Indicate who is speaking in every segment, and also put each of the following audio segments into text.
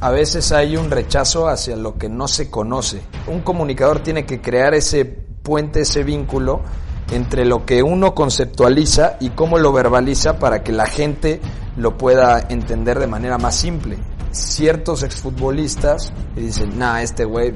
Speaker 1: a veces hay un rechazo hacia lo que no se conoce. Un comunicador tiene que crear ese puente, ese vínculo entre lo que uno conceptualiza y cómo lo verbaliza para que la gente lo pueda entender de manera más simple. Ciertos exfutbolistas dicen, nah, este güey,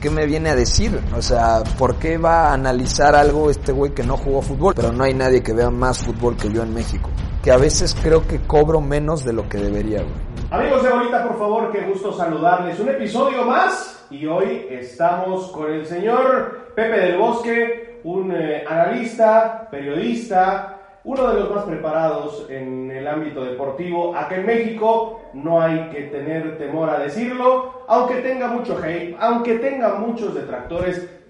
Speaker 1: ¿qué me viene a decir? O sea, ¿por qué va a analizar algo este güey que no jugó fútbol? Pero no hay nadie que vea más fútbol que yo en México. Que a veces creo que cobro menos de lo que debería, güey.
Speaker 2: Amigos de Bolita, por favor, qué gusto saludarles. Un episodio más y hoy estamos con el señor Pepe del Bosque, un eh, analista, periodista, uno de los más preparados en el ámbito deportivo. Acá en México no hay que tener temor a decirlo, aunque tenga mucho hate, aunque tenga muchos detractores,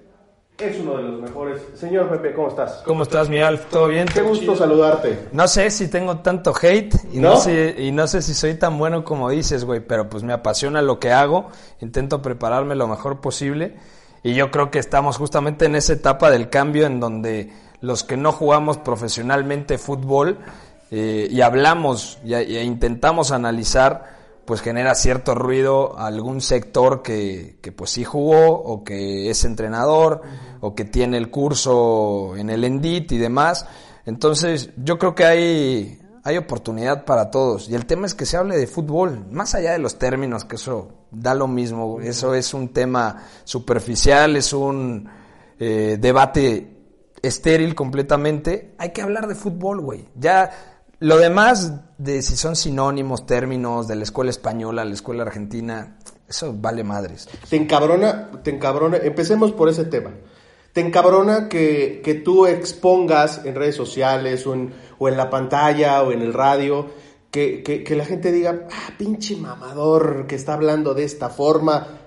Speaker 2: es uno de los mejores. Señor Pepe, ¿cómo estás?
Speaker 1: ¿Cómo estás, mi Alf? ¿Todo bien?
Speaker 2: Qué gusto saludarte.
Speaker 1: No sé si tengo tanto hate y ¿No? sé, y no sé si soy tan bueno como dices, güey, pero pues me apasiona lo que hago, intento prepararme lo mejor posible y yo creo que estamos justamente en esa etapa del cambio en donde los que no jugamos profesionalmente fútbol eh, y hablamos y, e intentamos analizar pues genera cierto ruido a algún sector que, que, pues sí jugó o que es entrenador o que tiene el curso en el Endit y demás. Entonces yo creo que hay, hay oportunidad para todos. Y el tema es que se hable de fútbol, más allá de los términos, que eso da lo mismo. Eso es un tema superficial, es un eh, debate estéril completamente. Hay que hablar de fútbol, güey. Ya lo demás de si son sinónimos, términos de la escuela española, la escuela argentina, eso vale madres.
Speaker 2: Te encabrona, te encabrona, empecemos por ese tema. Te encabrona que, que tú expongas en redes sociales o en, o en, la pantalla o en el radio, que, que, que la gente diga, ah, pinche mamador que está hablando de esta forma,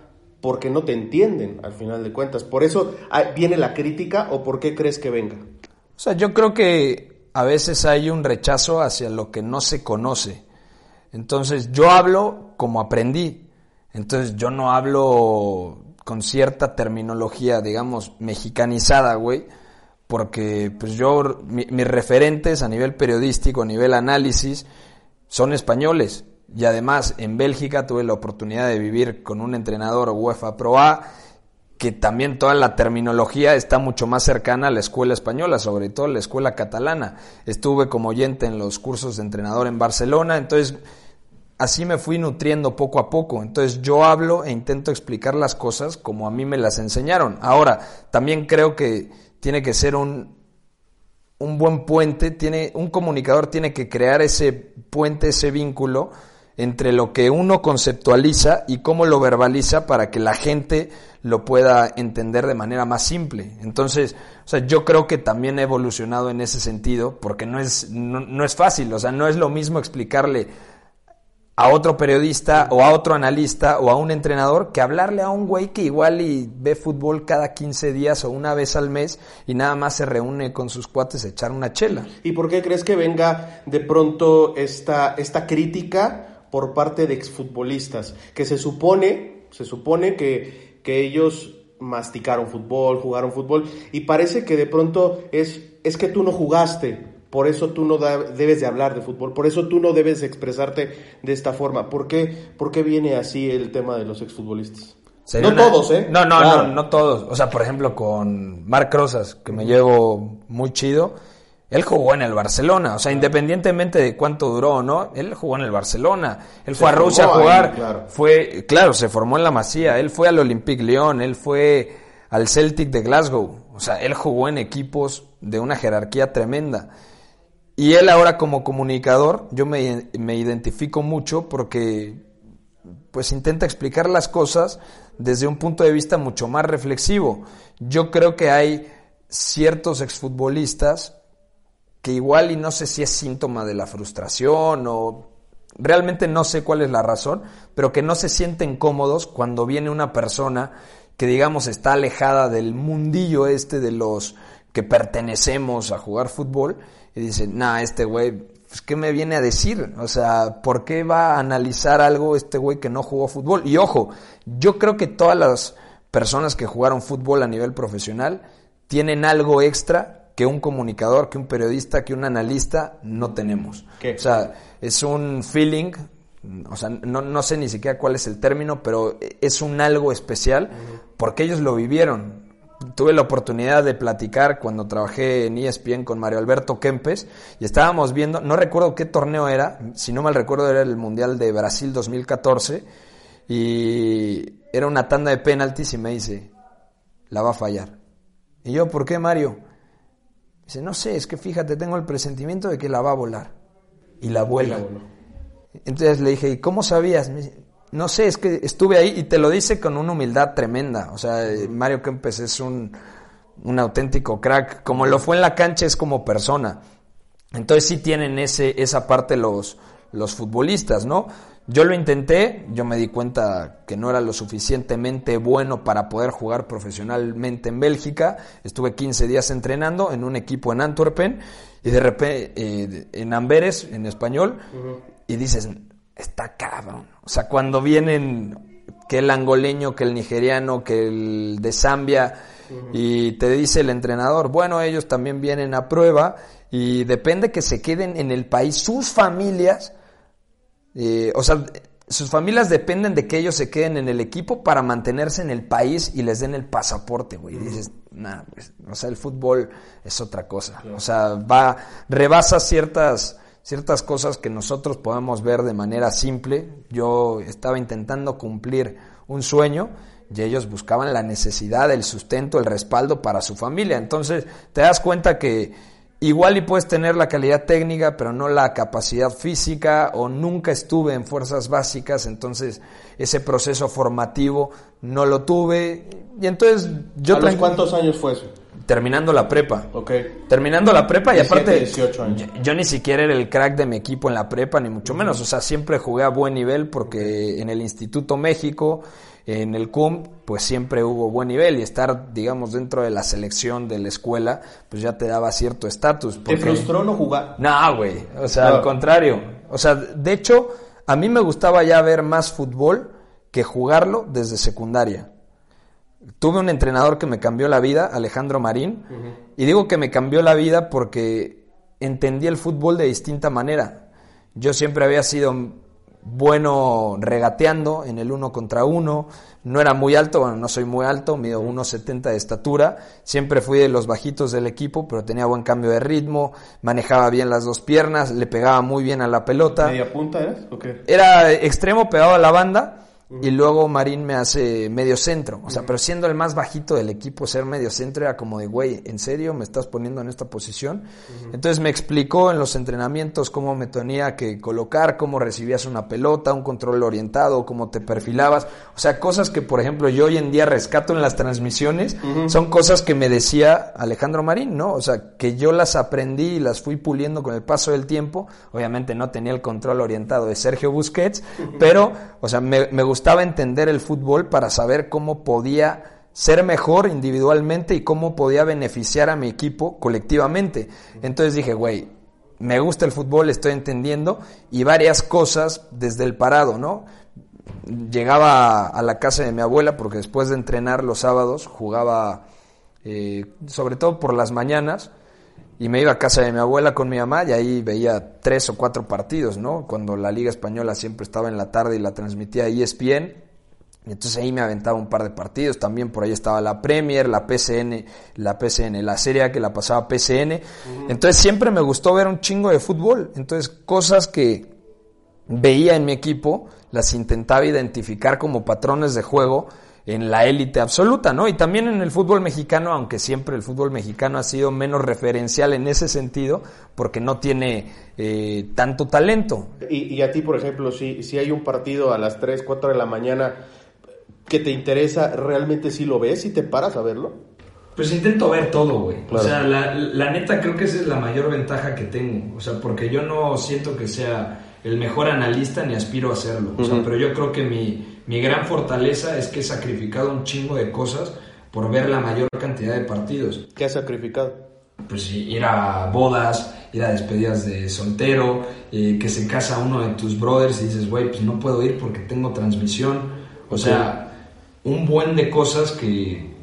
Speaker 2: porque no te entienden al final de cuentas. Por eso ah, viene la crítica o por qué crees que venga.
Speaker 1: O sea, yo creo que a veces hay un rechazo hacia lo que no se conoce. Entonces yo hablo como aprendí. Entonces yo no hablo con cierta terminología, digamos, mexicanizada, güey, porque pues yo, mis referentes a nivel periodístico, a nivel análisis, son españoles. Y además en Bélgica tuve la oportunidad de vivir con un entrenador UEFA Pro A que también toda la terminología está mucho más cercana a la escuela española, sobre todo la escuela catalana. Estuve como oyente en los cursos de entrenador en Barcelona, entonces así me fui nutriendo poco a poco. Entonces yo hablo e intento explicar las cosas como a mí me las enseñaron. Ahora, también creo que tiene que ser un, un buen puente, tiene, un comunicador tiene que crear ese puente, ese vínculo entre lo que uno conceptualiza y cómo lo verbaliza para que la gente lo pueda entender de manera más simple. Entonces, o sea, yo creo que también he evolucionado en ese sentido, porque no es, no, es fácil, o sea, no es lo mismo explicarle a otro periodista o a otro analista o a un entrenador que hablarle a un güey que igual y ve fútbol cada 15 días o una vez al mes y nada más se reúne con sus cuates a echar una chela.
Speaker 2: ¿Y por qué crees que venga de pronto esta, esta crítica por parte de exfutbolistas? Que se supone, se supone que que ellos masticaron fútbol, jugaron fútbol, y parece que de pronto es, es que tú no jugaste, por eso tú no debes de hablar de fútbol, por eso tú no debes expresarte de esta forma. ¿Por qué, por qué viene así el tema de los exfutbolistas?
Speaker 1: No todos, ¿eh? No, no, no, no todos. O sea, por ejemplo, con Marc Rosas, que me llevo muy chido, él jugó en el Barcelona, o sea, independientemente de cuánto duró o no, él jugó en el Barcelona. Él fue a Rusia a jugar, claro. fue, claro, se formó en la Masía, él fue al Olympique Lyon, él fue al Celtic de Glasgow, o sea, él jugó en equipos de una jerarquía tremenda. Y él ahora como comunicador, yo me, me identifico mucho porque pues intenta explicar las cosas desde un punto de vista mucho más reflexivo. Yo creo que hay ciertos exfutbolistas que igual y no sé si es síntoma de la frustración o realmente no sé cuál es la razón, pero que no se sienten cómodos cuando viene una persona que digamos está alejada del mundillo este de los que pertenecemos a jugar fútbol y dice, nah, este güey, pues, ¿qué me viene a decir? O sea, ¿por qué va a analizar algo este güey que no jugó fútbol? Y ojo, yo creo que todas las personas que jugaron fútbol a nivel profesional tienen algo extra que un comunicador, que un periodista, que un analista no tenemos. O sea, es un feeling o sea, no, no sé ni siquiera cuál es el término, pero es un algo especial porque ellos lo vivieron. Tuve la oportunidad de platicar cuando trabajé en ESPN con Mario Alberto Kempes y estábamos viendo, no recuerdo qué torneo era, si no mal recuerdo era el Mundial de Brasil 2014 y era una tanda de penaltis y me dice, la va a fallar. Y yo, ¿por qué Mario? Dice, no sé, es que fíjate, tengo el presentimiento de que la va a volar. Y la vuela. Entonces le dije, ¿y cómo sabías? no sé, es que estuve ahí y te lo dice con una humildad tremenda. O sea, Mario Kempes es un, un auténtico crack. Como lo fue en la cancha, es como persona. Entonces sí tienen ese, esa parte los, los futbolistas, ¿no? Yo lo intenté, yo me di cuenta que no era lo suficientemente bueno para poder jugar profesionalmente en Bélgica. Estuve 15 días entrenando en un equipo en Antwerpen y de repente eh, en Amberes, en español, y dices, está cabrón. O sea, cuando vienen que el angoleño, que el nigeriano, que el de Zambia, y te dice el entrenador, bueno, ellos también vienen a prueba y depende que se queden en el país sus familias eh, o sea, sus familias dependen de que ellos se queden en el equipo para mantenerse en el país y les den el pasaporte, güey. Y dices, nada, pues, o sea, el fútbol es otra cosa. O sea, va, rebasa ciertas, ciertas cosas que nosotros podemos ver de manera simple. Yo estaba intentando cumplir un sueño y ellos buscaban la necesidad, el sustento, el respaldo para su familia. Entonces, te das cuenta que Igual y puedes tener la calidad técnica, pero no la capacidad física, o nunca estuve en fuerzas básicas, entonces ese proceso formativo no lo tuve. Y entonces yo...
Speaker 2: ¿A los cuántos años fue eso?
Speaker 1: Terminando la prepa.
Speaker 2: Ok.
Speaker 1: Terminando la prepa y aparte...
Speaker 2: 18 años.
Speaker 1: Yo, yo, ni siquiera era el crack de mi equipo en la prepa, ni mucho menos. O sea, siempre jugué a buen nivel porque en el Instituto México en el CUM, pues siempre hubo buen nivel y estar, digamos, dentro de la selección de la escuela, pues ya te daba cierto estatus.
Speaker 2: ¿Te frustró no jugar?
Speaker 1: No, güey, o sea, al contrario. O sea, de hecho, a mí me gustaba ya ver más fútbol que jugarlo desde secundaria. Tuve un entrenador que me cambió la vida, Alejandro Marín, y digo que me cambió la vida porque entendí el fútbol de distinta manera. Yo siempre había sido bueno regateando en el uno contra uno, no era muy alto, bueno, no soy muy alto, mido 1,70 de estatura, siempre fui de los bajitos del equipo, pero tenía buen cambio de ritmo, manejaba bien las dos piernas, le pegaba muy bien a la pelota.
Speaker 2: ¿Media punta eres?
Speaker 1: Era extremo pegado a la banda, y luego Marín me hace medio centro. O sea, pero siendo el más bajito del equipo, ser medio centro era como de, güey, ¿en serio me estás poniendo en esta posición? Entonces me explicó en los entrenamientos cómo me tenía que colocar, cómo recibías una pelota, un control orientado, cómo te perfilabas. O sea, cosas que, por ejemplo, yo hoy en día rescato en las transmisiones, son cosas que me decía Alejandro Marín, ¿no? O sea, que yo las aprendí y las fui puliendo con el paso del tiempo. Obviamente no tenía el control orientado de Sergio Busquets, pero, o sea, me, me gustaba entender el fútbol para saber cómo podía ser mejor individualmente y cómo podía beneficiar a mi equipo colectivamente. Entonces dije, güey, me gusta el fútbol, estoy entendiendo y varias cosas desde el parado, ¿no? Llegaba a la casa de mi abuela porque después de entrenar los sábados jugaba, eh, sobre todo por las mañanas, y me iba a casa de mi abuela con mi mamá y ahí veía tres o cuatro partidos, ¿no? Cuando la Liga Española siempre estaba en la tarde y la transmitía ESPN. Y entonces ahí me aventaba un par de partidos. También por ahí estaba la Premier, la PCN, la PCN, la Serie que la pasaba PCN. Entonces siempre me gustó ver un chingo de fútbol. Entonces cosas que veía en mi equipo las intentaba identificar como patrones de juego en la élite absoluta, ¿no? Y también en el fútbol mexicano, aunque siempre el fútbol mexicano ha sido menos referencial en ese sentido, porque no tiene eh, tanto talento.
Speaker 2: Y, a ti, por ejemplo, si, si hay un partido a las 3, 4 de la mañana que te interesa, ¿realmente sí lo ves y te paras a verlo?
Speaker 1: Pues intento ver todo, güey. O sea, la, la neta creo que esa es la mayor ventaja que tengo. O sea, porque yo no siento que sea el mejor analista ni aspiro a serlo. O sea, pero yo creo que mi, mi gran fortaleza es que he sacrificado un chingo de cosas por ver la mayor cantidad de partidos.
Speaker 2: ¿Qué has sacrificado?
Speaker 1: Pues ir a bodas, ir a despedidas de soltero, eh, que se casa uno de tus brothers y dices, güey, pues no puedo ir porque tengo transmisión. O sea, un buen de cosas que,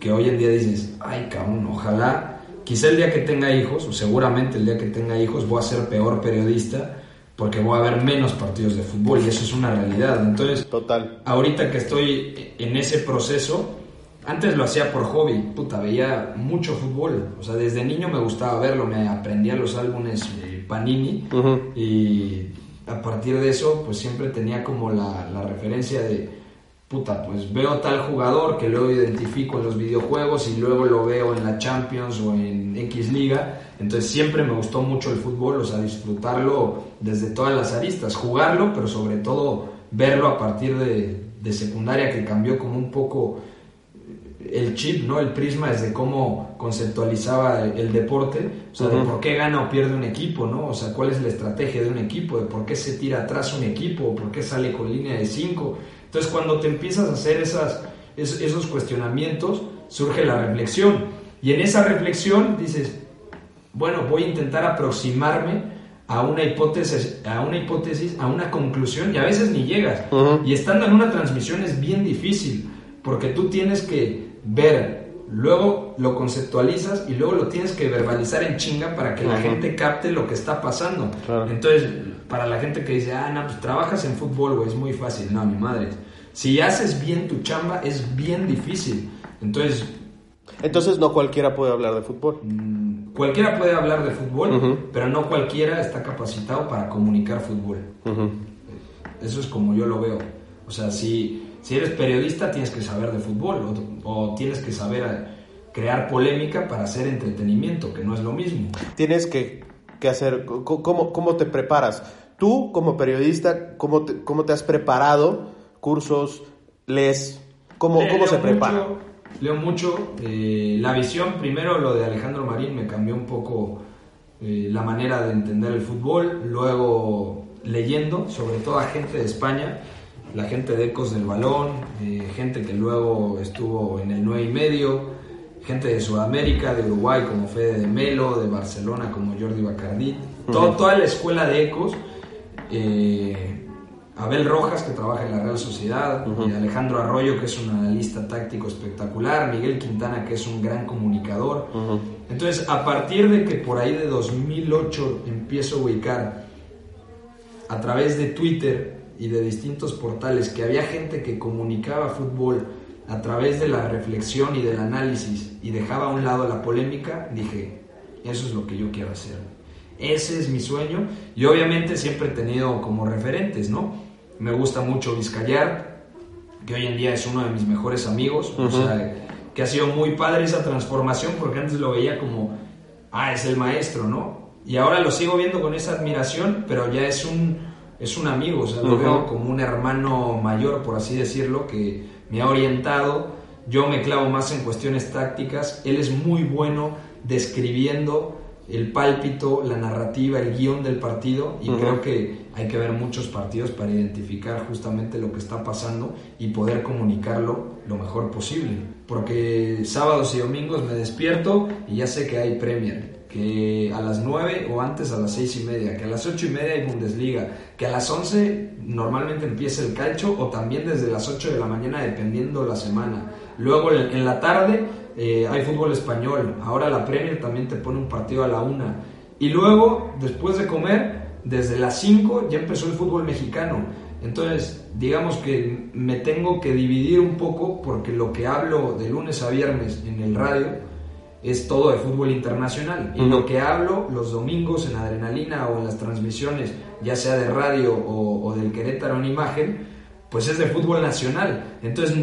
Speaker 1: que hoy en día dices, ay cabrón, ojalá, quizá el día que tenga hijos, o seguramente el día que tenga hijos, voy a ser peor periodista, porque voy a ver menos partidos de fútbol y eso es una realidad. Entonces,
Speaker 2: Total.
Speaker 1: ahorita que estoy en ese proceso, antes lo hacía por hobby, puta, veía mucho fútbol. O sea, desde niño me gustaba verlo, me aprendía los álbumes Panini y a partir de eso, pues siempre tenía como la, la referencia de, puta, pues veo tal jugador que luego identifico en los videojuegos y luego lo veo en la Champions o en X Liga. Entonces siempre me gustó mucho el fútbol, o sea, disfrutarlo desde todas las aristas, jugarlo, pero sobre todo verlo a partir de, de secundaria que cambió como un poco el chip, ¿no? El prisma desde cómo conceptualizaba el deporte, o sea, de por qué gana o pierde un equipo, ¿no? O sea, cuál es la estrategia de un equipo, de por qué se tira atrás un equipo, por qué sale con línea de 5. Entonces, cuando te empiezas a hacer esas, esos cuestionamientos, surge la reflexión. Y en esa reflexión dices, bueno, voy a intentar aproximarme a una hipótesis, a una hipótesis, a una conclusión, y a veces ni llegas. Y estando en una transmisión es bien difícil, porque tú tienes que ver, luego lo conceptualizas y luego lo tienes que verbalizar en chinga para que la gente capte lo que está pasando. Entonces, para la gente que dice, ah, no, pues trabajas en fútbol, güey, es muy fácil. No, mi madre. Si haces bien tu chamba, es bien difícil. Entonces...
Speaker 2: Entonces no cualquiera puede hablar de fútbol.
Speaker 1: Mm, cualquiera puede hablar de fútbol, pero no cualquiera está capacitado para comunicar fútbol. Eso es como yo lo veo. O sea, si si eres periodista tienes que saber de fútbol o, tienes que saber eh, crear polémica para hacer entretenimiento, que no es lo mismo.
Speaker 2: Tienes que, hacer, ¿cómo, ¿cómo, te preparas? Tú como periodista, ¿cómo te, cómo te has preparado? ¿Cursos? ¿Lees? ¿Cómo, cómo se prepara?
Speaker 1: leo mucho. Eh, la visión, primero lo de Alejandro Marín me cambió un poco eh, la manera de entender el fútbol. Luego leyendo, sobre todo a gente de España la gente de Ecos del Balón, gente que luego estuvo en el 9 y medio, gente de Sudamérica, de Uruguay como Fede de Melo, de Barcelona como Jordi Bacardí, toda la escuela de Ecos, eh, Abel Rojas que trabaja en la Real Sociedad, Alejandro Arroyo que es un analista táctico espectacular, Miguel Quintana que es un gran comunicador. Entonces, a partir de que por ahí de 2008 empiezo a ubicar a través de Twitter y de distintos portales que había gente que comunicaba fútbol a través de la reflexión y del análisis y dejaba a un lado la polémica, dije, eso es lo que yo quiero hacer. Ese es mi sueño y obviamente siempre he tenido como referentes, ¿no? Me gusta mucho Vizcayar, que hoy en día es uno de mis mejores amigos, o sea, que ha sido muy padre esa transformación porque antes lo veía como, ah, es el maestro, ¿no? Y ahora lo sigo viendo con esa admiración, pero ya es un es un amigo, o sea, lo veo como un hermano mayor, por así decirlo, que me ha orientado. Yo me clavo más en cuestiones tácticas. Él es muy bueno describiendo el pálpito, la narrativa, el guion del partido y creo que hay que ver muchos partidos para identificar justamente lo que está pasando y poder comunicarlo lo mejor posible. Porque sábados y domingos me despierto y ya sé que hay Premier que a las 9 o antes a las 6 y media, que a las 8 y media hay Bundesliga, que a las 11 normalmente empieza el calcio o también desde las 8 de la mañana dependiendo la semana. Luego en la tarde eh, hay fútbol español, ahora la Premier también te pone un partido a la 1. Y luego, después de comer, desde las 5 ya empezó el fútbol mexicano. Entonces, digamos que me tengo que dividir un poco porque lo que hablo de lunes a viernes en el radio, es todo de fútbol internacional. Y lo que hablo los domingos en Adrenalina o en las transmisiones, ya sea de radio o, del Querétaro en imagen, pues es de fútbol nacional. Entonces,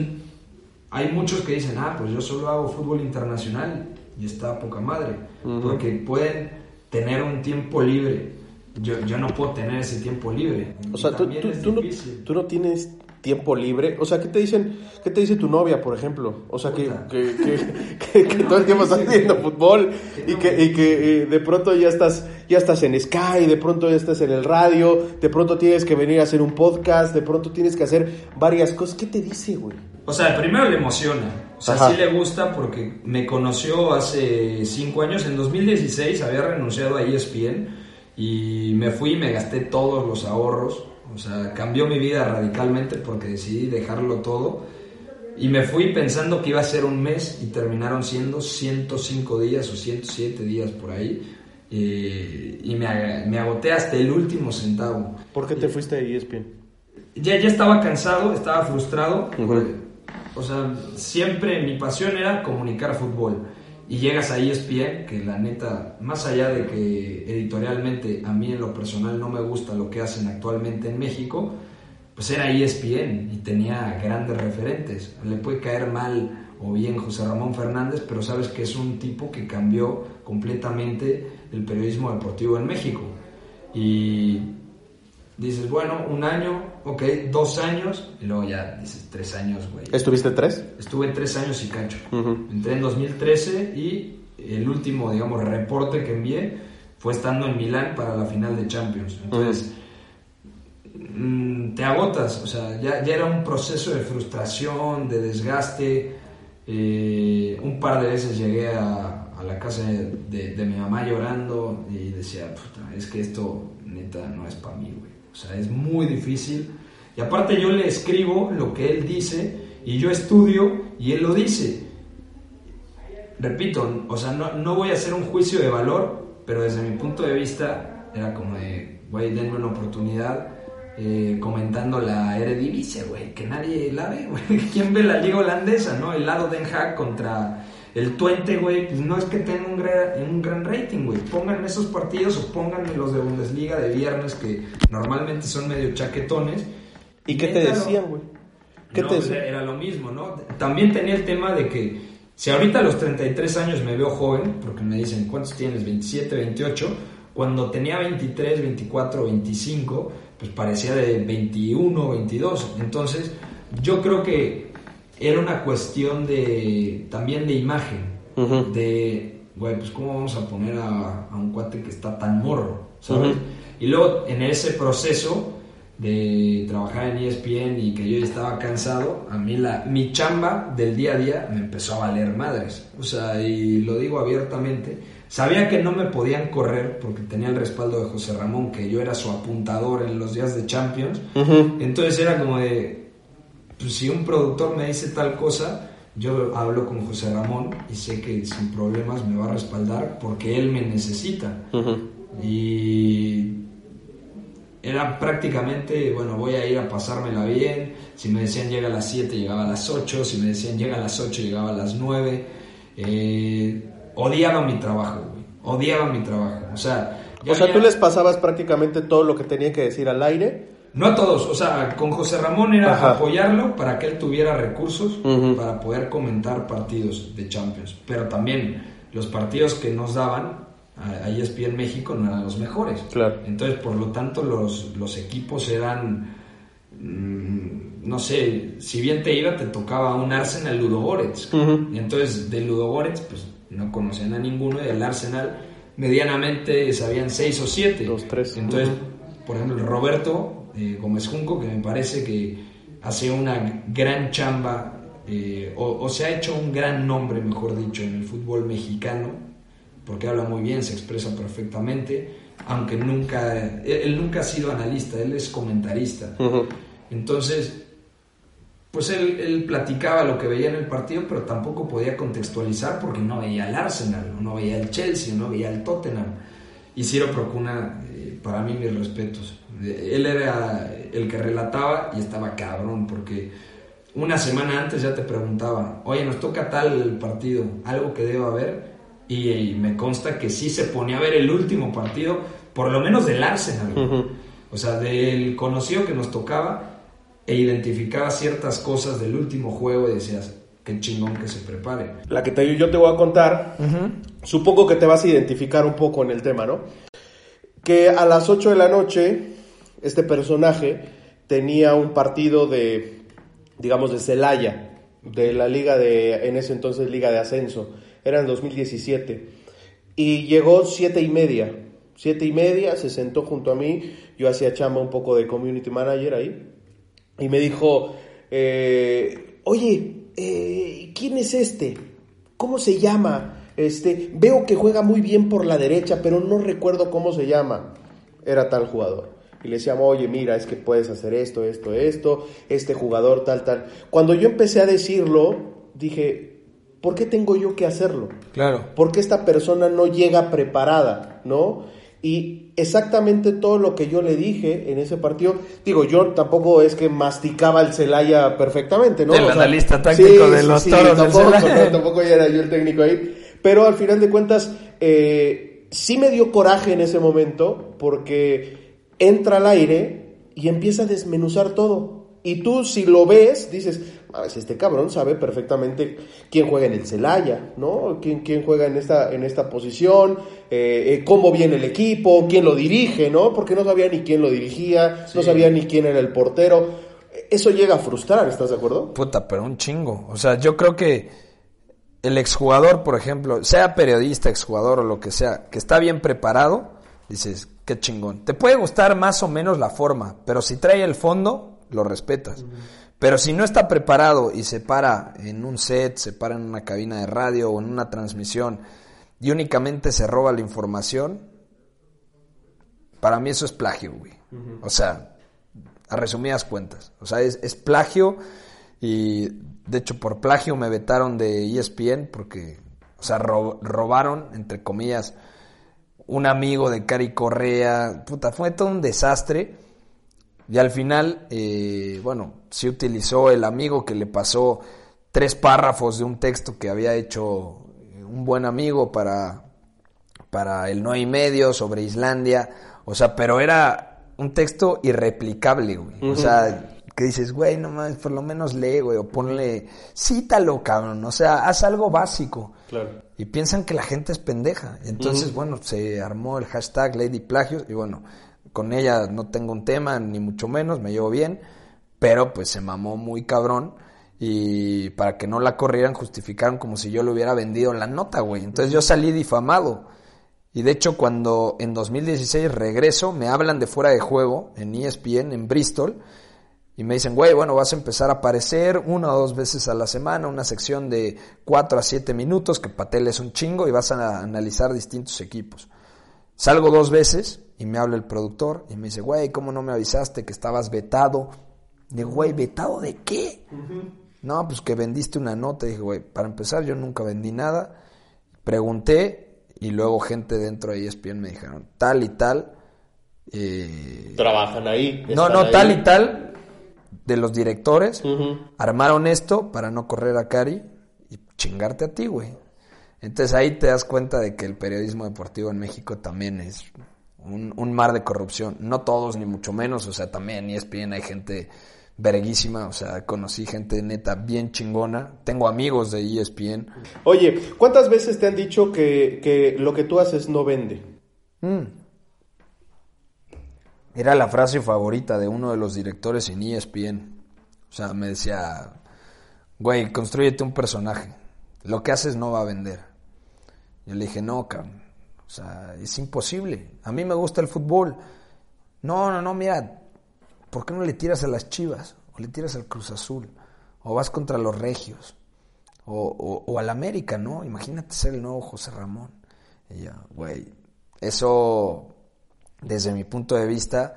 Speaker 1: hay muchos que dicen, ah, pues yo solo hago fútbol internacional y está poca madre, porque pueden tener un tiempo libre. Yo, yo no puedo tener ese tiempo libre.
Speaker 2: O sea, tú, tú, no, tú no tienes tiempo libre? O sea, ¿qué te dicen? ¿Qué te dice tu novia, por ejemplo? O sea, que, que, todo el tiempo estás haciendo fútbol y que, y que eh, de pronto ya estás, ya estás en Sky, de pronto ya estás en el radio, de pronto tienes que venir a hacer un podcast, de pronto tienes que hacer varias cosas. ¿Qué te dice, güey?
Speaker 1: O sea, primero le emociona. O sea, sí le gusta porque me conoció hace cinco años. En 2016 había renunciado a ESPN y me fui y me gasté todos los ahorros o sea, cambió mi vida radicalmente porque decidí dejarlo todo. Y me fui pensando que iba a ser un mes y terminaron siendo 105 días o 107 días por ahí. eh, y me, me, agoté hasta el último centavo.
Speaker 2: ¿Por qué te fuiste de ESPN?
Speaker 1: Ya, ya estaba cansado, estaba frustrado. O sea, siempre mi pasión era comunicar fútbol. Y llegas a ESPN, que la neta, más allá de que editorialmente a mí en lo personal no me gusta lo que hacen actualmente en México, pues era ESPN y tenía grandes referentes. Le puede caer mal o bien José Ramón Fernández, pero sabes que es un tipo que cambió completamente el periodismo deportivo en México. Y dices, bueno, un año, ok, dos años, y luego ya dices, tres años, güey.
Speaker 2: ¿Estuviste tres?
Speaker 1: Estuve tres años y cacho. Entré en 2013 y el último, digamos, reporte que envié fue estando en Milán para la final de Champions. Entonces, mm, te agotas, o sea, ya, ya, era un proceso de frustración, de desgaste. Eh, un par de veces llegué a, a la casa de, de, mi mamá llorando y decía, Puta, es que esto neta no es para mí, güey. O sea, es muy difícil. Y aparte yo le escribo lo que él dice y yo estudio y él lo dice. Repito, o sea, no, no voy a hacer un juicio de valor, pero desde mi punto de vista era como de, güey, denme una oportunidad eh, comentando la Eredivisie, güey, que nadie la ve, güey. ¿Quién ve la liga holandesa, no? El lado Den Haag contra el Twente, güey, pues no es que tenga un gran, un gran rating, güey. Pongan esos partidos o pónganme los de Bundesliga de viernes que normalmente son medio chaquetones.
Speaker 2: ¿Y qué te decían, güey?
Speaker 1: ¿Qué te decían? Era lo mismo, ¿no? También tenía el tema de que si ahorita a los 33 años me veo joven, porque me dicen, ¿cuántos tienes? 27, 28. Cuando tenía 23, 24, 25, pues parecía de 21, 22. Entonces, yo creo que era una cuestión de también de imagen, de, güey, pues cómo vamos a poner a, un cuate que está tan morro, ¿sabes? Y luego en ese proceso de trabajar en ESPN y que yo ya estaba cansado, a mí la, mi chamba del día a día me empezó a valer madres, o sea, y lo digo abiertamente, sabía que no me podían correr porque tenía el respaldo de José Ramón, que yo era su apuntador en los días de Champions, entonces era como de pues, si un productor me dice tal cosa, yo hablo con José Ramón y sé que sin problemas me va a respaldar porque él me necesita. Y era prácticamente, bueno, voy a ir a pasármela bien. Si me decían llega a las 7, llegaba a las 8. Si me decían llega a las 8, llegaba a las 9. Eh, odiaba mi trabajo, Odiaba mi trabajo. O sea,
Speaker 2: o sea, tú les pasabas prácticamente todo lo que tenía que decir al aire
Speaker 1: no a todos, o sea, con José Ramón era apoyarlo para que él tuviera recursos para poder comentar partidos de Champions. Pero también los partidos que nos daban a ESPN México no eran los mejores.
Speaker 2: Claro.
Speaker 1: Entonces, por lo tanto, los, los equipos eran, mm, no sé, si bien te iba, te tocaba un Arsenal Ludogorets. Y entonces, de Ludogorets, pues no conocían a ninguno, y del Arsenal medianamente sabían seis o siete.
Speaker 2: Dos, tres.
Speaker 1: Entonces, por ejemplo, Roberto Gómez Junco, que me parece que hace una gran chamba, eh, o, se ha hecho un gran nombre, mejor dicho, en el fútbol mexicano, porque habla muy bien, se expresa perfectamente, aunque nunca, él, nunca ha sido analista, él es comentarista. Entonces, pues él, él, platicaba lo que veía en el partido, pero tampoco podía contextualizar porque no veía el Arsenal, no veía el Chelsea, no veía el Tottenham. Y Ciro Procuna, eh, para mí mis respetos. Él era el que relataba y estaba cabrón, porque una semana antes ya te preguntaba, oye, nos toca tal partido, algo que deba haber, y, me consta que sí se ponía a ver el último partido, por lo menos del Arsenal, o sea, del conocido que nos tocaba, e identificaba ciertas cosas del último juego y decías, qué chingón que se prepare.
Speaker 2: La que te, yo te voy a contar, supongo que te vas a identificar un poco en el tema, ¿no? Que a las 8 de la noche este personaje tenía un partido de, digamos, de Celaya, de la liga de, en ese entonces liga de ascenso, era en 2017, y llegó siete y media, siete y media, se sentó junto a mí, yo hacía chamba un poco de community manager ahí, y me dijo, eh, oye, eh, ¿quién es este? ¿Cómo se llama? Este, veo que juega muy bien por la derecha, pero no recuerdo cómo se llama. Era tal jugador y le decíamos, oye, mira, es que puedes hacer esto, esto, esto, este jugador, tal, tal. Cuando yo empecé a decirlo, dije, ¿por qué tengo yo que hacerlo?
Speaker 1: Claro.
Speaker 2: ¿Por qué esta persona no llega preparada, no? Y exactamente todo lo que yo le dije en ese partido, digo, yo tampoco es que masticaba el Celaya perfectamente, ¿no?
Speaker 1: El
Speaker 2: O sea,
Speaker 1: analista táctico de los toros del
Speaker 2: tampoco,
Speaker 1: Celaya.
Speaker 2: tampoco era yo el técnico ahí. Pero al final de cuentas, eh, sí me dio coraje en ese momento porque entra al aire y empieza a desmenuzar todo. Y tú, si lo ves, dices, a ver, este cabrón sabe perfectamente quién juega en el Celaya, ¿no? Quién, quién juega en esta, en esta posición, eh, eh, cómo viene el equipo, quién lo dirige, ¿no? Porque no sabía ni quién lo dirigía, no sabía ni quién era el portero. Eso llega a frustrar, ¿estás de acuerdo?
Speaker 1: Puta, pero un chingo. O sea, yo creo que el exjugador, por ejemplo, sea periodista, exjugador o lo que sea, que está bien preparado, dices, qué chingón. Te puede gustar más o menos la forma, pero si trae el fondo, lo respetas. Pero si no está preparado y se para en un set, se para en una cabina de radio o en una transmisión y únicamente se roba la información, para mí eso es plagio, güey. O sea, a resumidas cuentas. O sea, es, es plagio y de hecho por plagio me vetaron de ESPN porque, o sea, ro- robaron, entre comillas, un amigo de Cari Correa. Puta, fue todo un desastre. Y al final, eh, bueno, se utilizó el amigo que le pasó tres párrafos de un texto que había hecho un buen amigo para, para el no y medio sobre Islandia. O sea, pero era un texto irreplicable, güey. O sea, que dices, güey, no mames, por lo menos lee, güey, o ponle, cítalo, cabrón. O sea, haz algo básico.
Speaker 2: Claro.
Speaker 1: Y piensan que la gente es pendeja. Entonces, bueno, se armó el hashtag Lady Plagios y bueno, con ella no tengo un tema, ni mucho menos, me llevo bien, pero pues se mamó muy cabrón y para que no la corrieran justificaron como si yo le hubiera vendido la nota, güey. Entonces yo salí difamado. Y de hecho cuando en 2016 regreso, me hablan de fuera de juego en ESPN, en Bristol, y me dicen, güey, bueno, vas a empezar a aparecer una o dos veces a la semana, una sección de 4 a 7 minutos, que patel es un chingo, y vas a analizar distintos equipos. Salgo dos veces y me habla el productor y me dice, güey, ¿cómo no me avisaste que estabas vetado? Digo, güey, ¿vetado de qué? No, pues que vendiste una nota. dije, güey, para empezar yo nunca vendí nada. Pregunté y luego gente dentro de ESPN me dijeron, tal y tal. eh,
Speaker 2: Trabajan ahí.
Speaker 1: no, no,
Speaker 2: ahí.
Speaker 1: tal y tal de los directores armaron esto para no correr a Cari y chingarte a ti, güey. Entonces ahí te das cuenta de que el periodismo deportivo en México también es un, un mar de corrupción. No todos, ni mucho menos. O sea, también en ESPN hay gente verguísima. O sea, conocí gente neta bien chingona. Tengo amigos de ESPN.
Speaker 2: Oye, ¿cuántas veces te han dicho que, que lo que tú haces no vende?
Speaker 1: Mm. Era la frase favorita de uno de los directores en ESPN. O sea, me decía, güey, construyete un personaje. Lo que haces no va a vender. Yo le dije, no, cabrón. O sea, es imposible. A mí me gusta el fútbol. No, no, no, mira, ¿por qué no le tiras a las Chivas? O le tiras al Cruz Azul. O vas contra los Regios. O, o, o al América, ¿no? Imagínate ser el nuevo José Ramón. Y yo, güey, eso, desde mi punto de vista,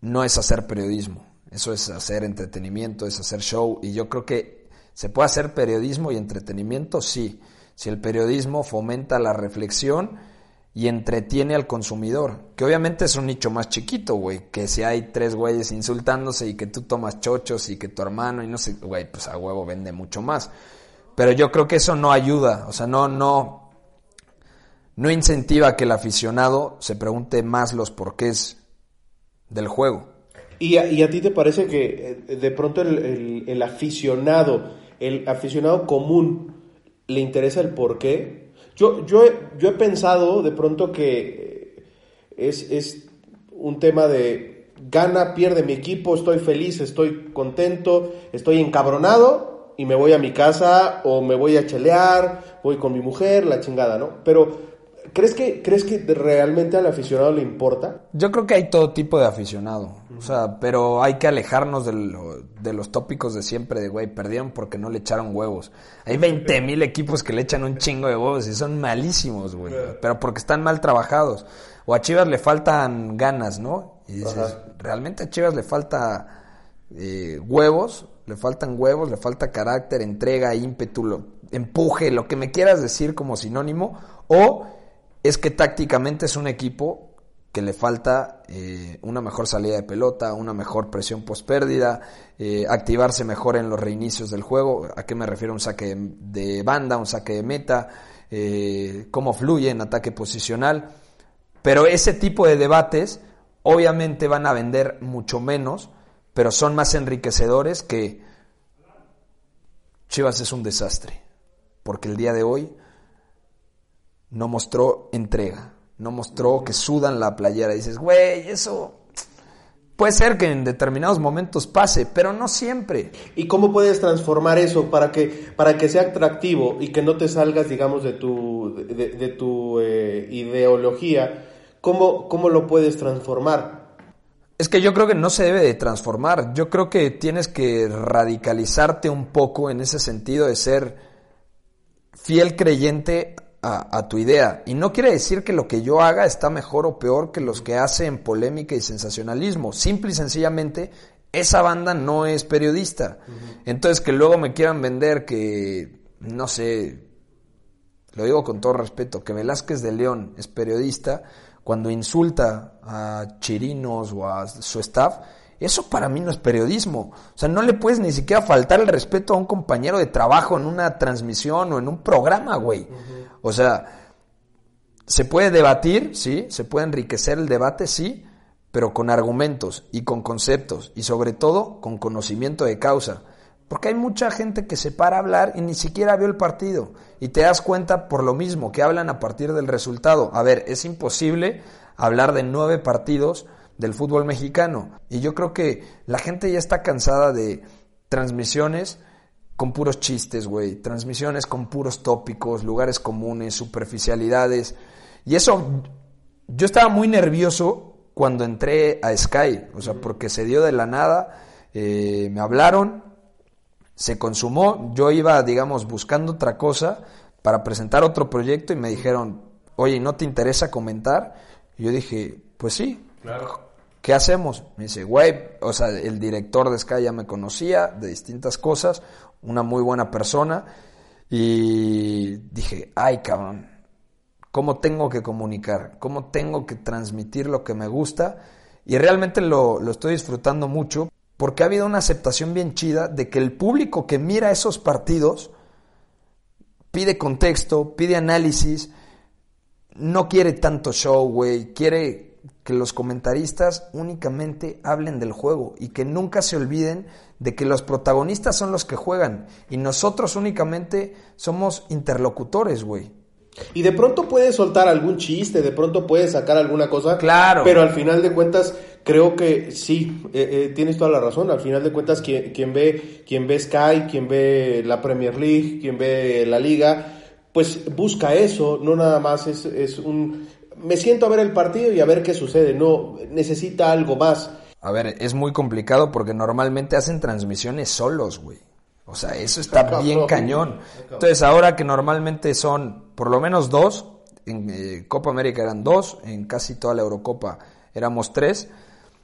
Speaker 1: no es hacer periodismo. Eso es hacer entretenimiento, es hacer show. Y yo creo que se puede hacer periodismo y entretenimiento, sí. Si el periodismo fomenta la reflexión y entretiene al consumidor. Que obviamente es un nicho más chiquito, güey. Que si hay tres güeyes insultándose y que tú tomas chochos y que tu hermano y no sé, güey, pues a huevo vende mucho más. Pero yo creo que eso no ayuda. O sea, no, no, no incentiva que el aficionado se pregunte más los porqués del juego.
Speaker 2: ¿Y a, ti te parece que eh, de pronto el, aficionado, el aficionado común, le interesa el por qué? Yo, yo, he, yo he pensado de pronto que eh, es, es un tema de gana, pierde mi equipo, estoy feliz, estoy contento, estoy encabronado y me voy a mi casa o me voy a chelear, voy con mi mujer, la chingada, ¿no? Pero, ¿crees que, ¿crees que realmente al aficionado le importa?
Speaker 1: Yo creo que hay todo tipo de aficionado. O sea, pero hay que alejarnos de, lo- de los tópicos de siempre de, güey, perdieron porque no le echaron huevos. Hay 20 mil equipos que le echan un chingo de huevos y son malísimos, güey. Pero porque están mal trabajados. O a Chivas le faltan ganas, ¿no? Y dices, realmente a Chivas le falta eh, huevos, le faltan huevos, le falta carácter, entrega, ímpetu, empuje, lo que me quieras decir como sinónimo, o es que tácticamente es un equipo que le falta eh, una mejor salida de pelota, una mejor presión post pérdida, eh, activarse mejor en los reinicios del juego. ¿A qué me refiero? Un saque de banda, un saque de meta, eh, cómo fluye en ataque posicional. Pero ese tipo de debates obviamente van a vender mucho menos, pero son más enriquecedores que Chivas es un desastre, porque el día de hoy no mostró entrega no mostró que sudan la playera. dices, güey, eso puede ser que en determinados momentos pase, pero no siempre.
Speaker 2: ¿Y cómo puedes transformar eso para que, para que sea atractivo y que no te salgas, digamos, de tu, de, tu eh, ideología? ¿Cómo, ¿Cómo lo puedes transformar?
Speaker 1: Es que yo creo que no se debe de transformar. Yo creo que tienes que radicalizarte un poco en ese sentido de ser fiel creyente a, tu idea. Y no quiere decir que lo que yo haga está mejor o peor que los que hacen polémica y sensacionalismo. Simple y sencillamente, esa banda no es periodista. Entonces, que luego me quieran vender que, no sé, lo digo con todo respeto, que Velázquez de León es periodista, cuando insulta a Chirinos o a su staff, eso para mí no es periodismo. O sea, no le puedes ni siquiera faltar el respeto a un compañero de trabajo en una transmisión o en un programa, güey. O sea, se puede debatir, sí, se puede enriquecer el debate, sí, pero con argumentos y con conceptos y sobre todo con conocimiento de causa. Porque hay mucha gente que se para a hablar y ni siquiera vio el partido. Y te das cuenta por lo mismo, que hablan a partir del resultado. A ver, es imposible hablar de nueve partidos del fútbol mexicano. Y yo creo que la gente ya está cansada de transmisiones con puros chistes, güey. Transmisiones con puros tópicos, lugares comunes, superficialidades. Y eso, yo estaba muy nervioso cuando entré a Sky, o sea, porque se dio de la nada, eh, me hablaron, se consumó, yo iba, digamos, buscando otra cosa para presentar otro proyecto y me dijeron, oye, ¿no te interesa comentar? Y yo dije, pues sí, claro. ¿Qué hacemos? Me dice, güey, o sea, el director de Sky ya me conocía de distintas cosas, una muy buena persona, y dije, ay cabrón, ¿cómo tengo que comunicar? ¿Cómo tengo que transmitir lo que me gusta? Y realmente lo, lo estoy disfrutando mucho porque ha habido una aceptación bien chida de que el público que mira esos partidos pide contexto, pide análisis, no quiere tanto show, güey, quiere que los comentaristas únicamente hablen del juego y que nunca se olviden de que los protagonistas son los que juegan y nosotros únicamente somos interlocutores, güey.
Speaker 2: Y de pronto puedes soltar algún chiste, de pronto puedes sacar alguna cosa.
Speaker 1: Claro.
Speaker 2: Pero al final de cuentas, creo que sí, eh, eh, tienes toda la razón. Al final de cuentas, quien, quien, ve, quien ve Sky, quien ve la Premier League, quien ve la Liga, pues busca eso. No nada más es, es un, me siento a ver el partido y a ver qué sucede. No, necesita algo más.
Speaker 1: A ver, es muy complicado porque normalmente hacen transmisiones solos, güey. O sea, eso está bien cañón. Entonces, ahora que normalmente son por lo menos dos, en eh, Copa América eran dos, en casi toda la Eurocopa éramos tres,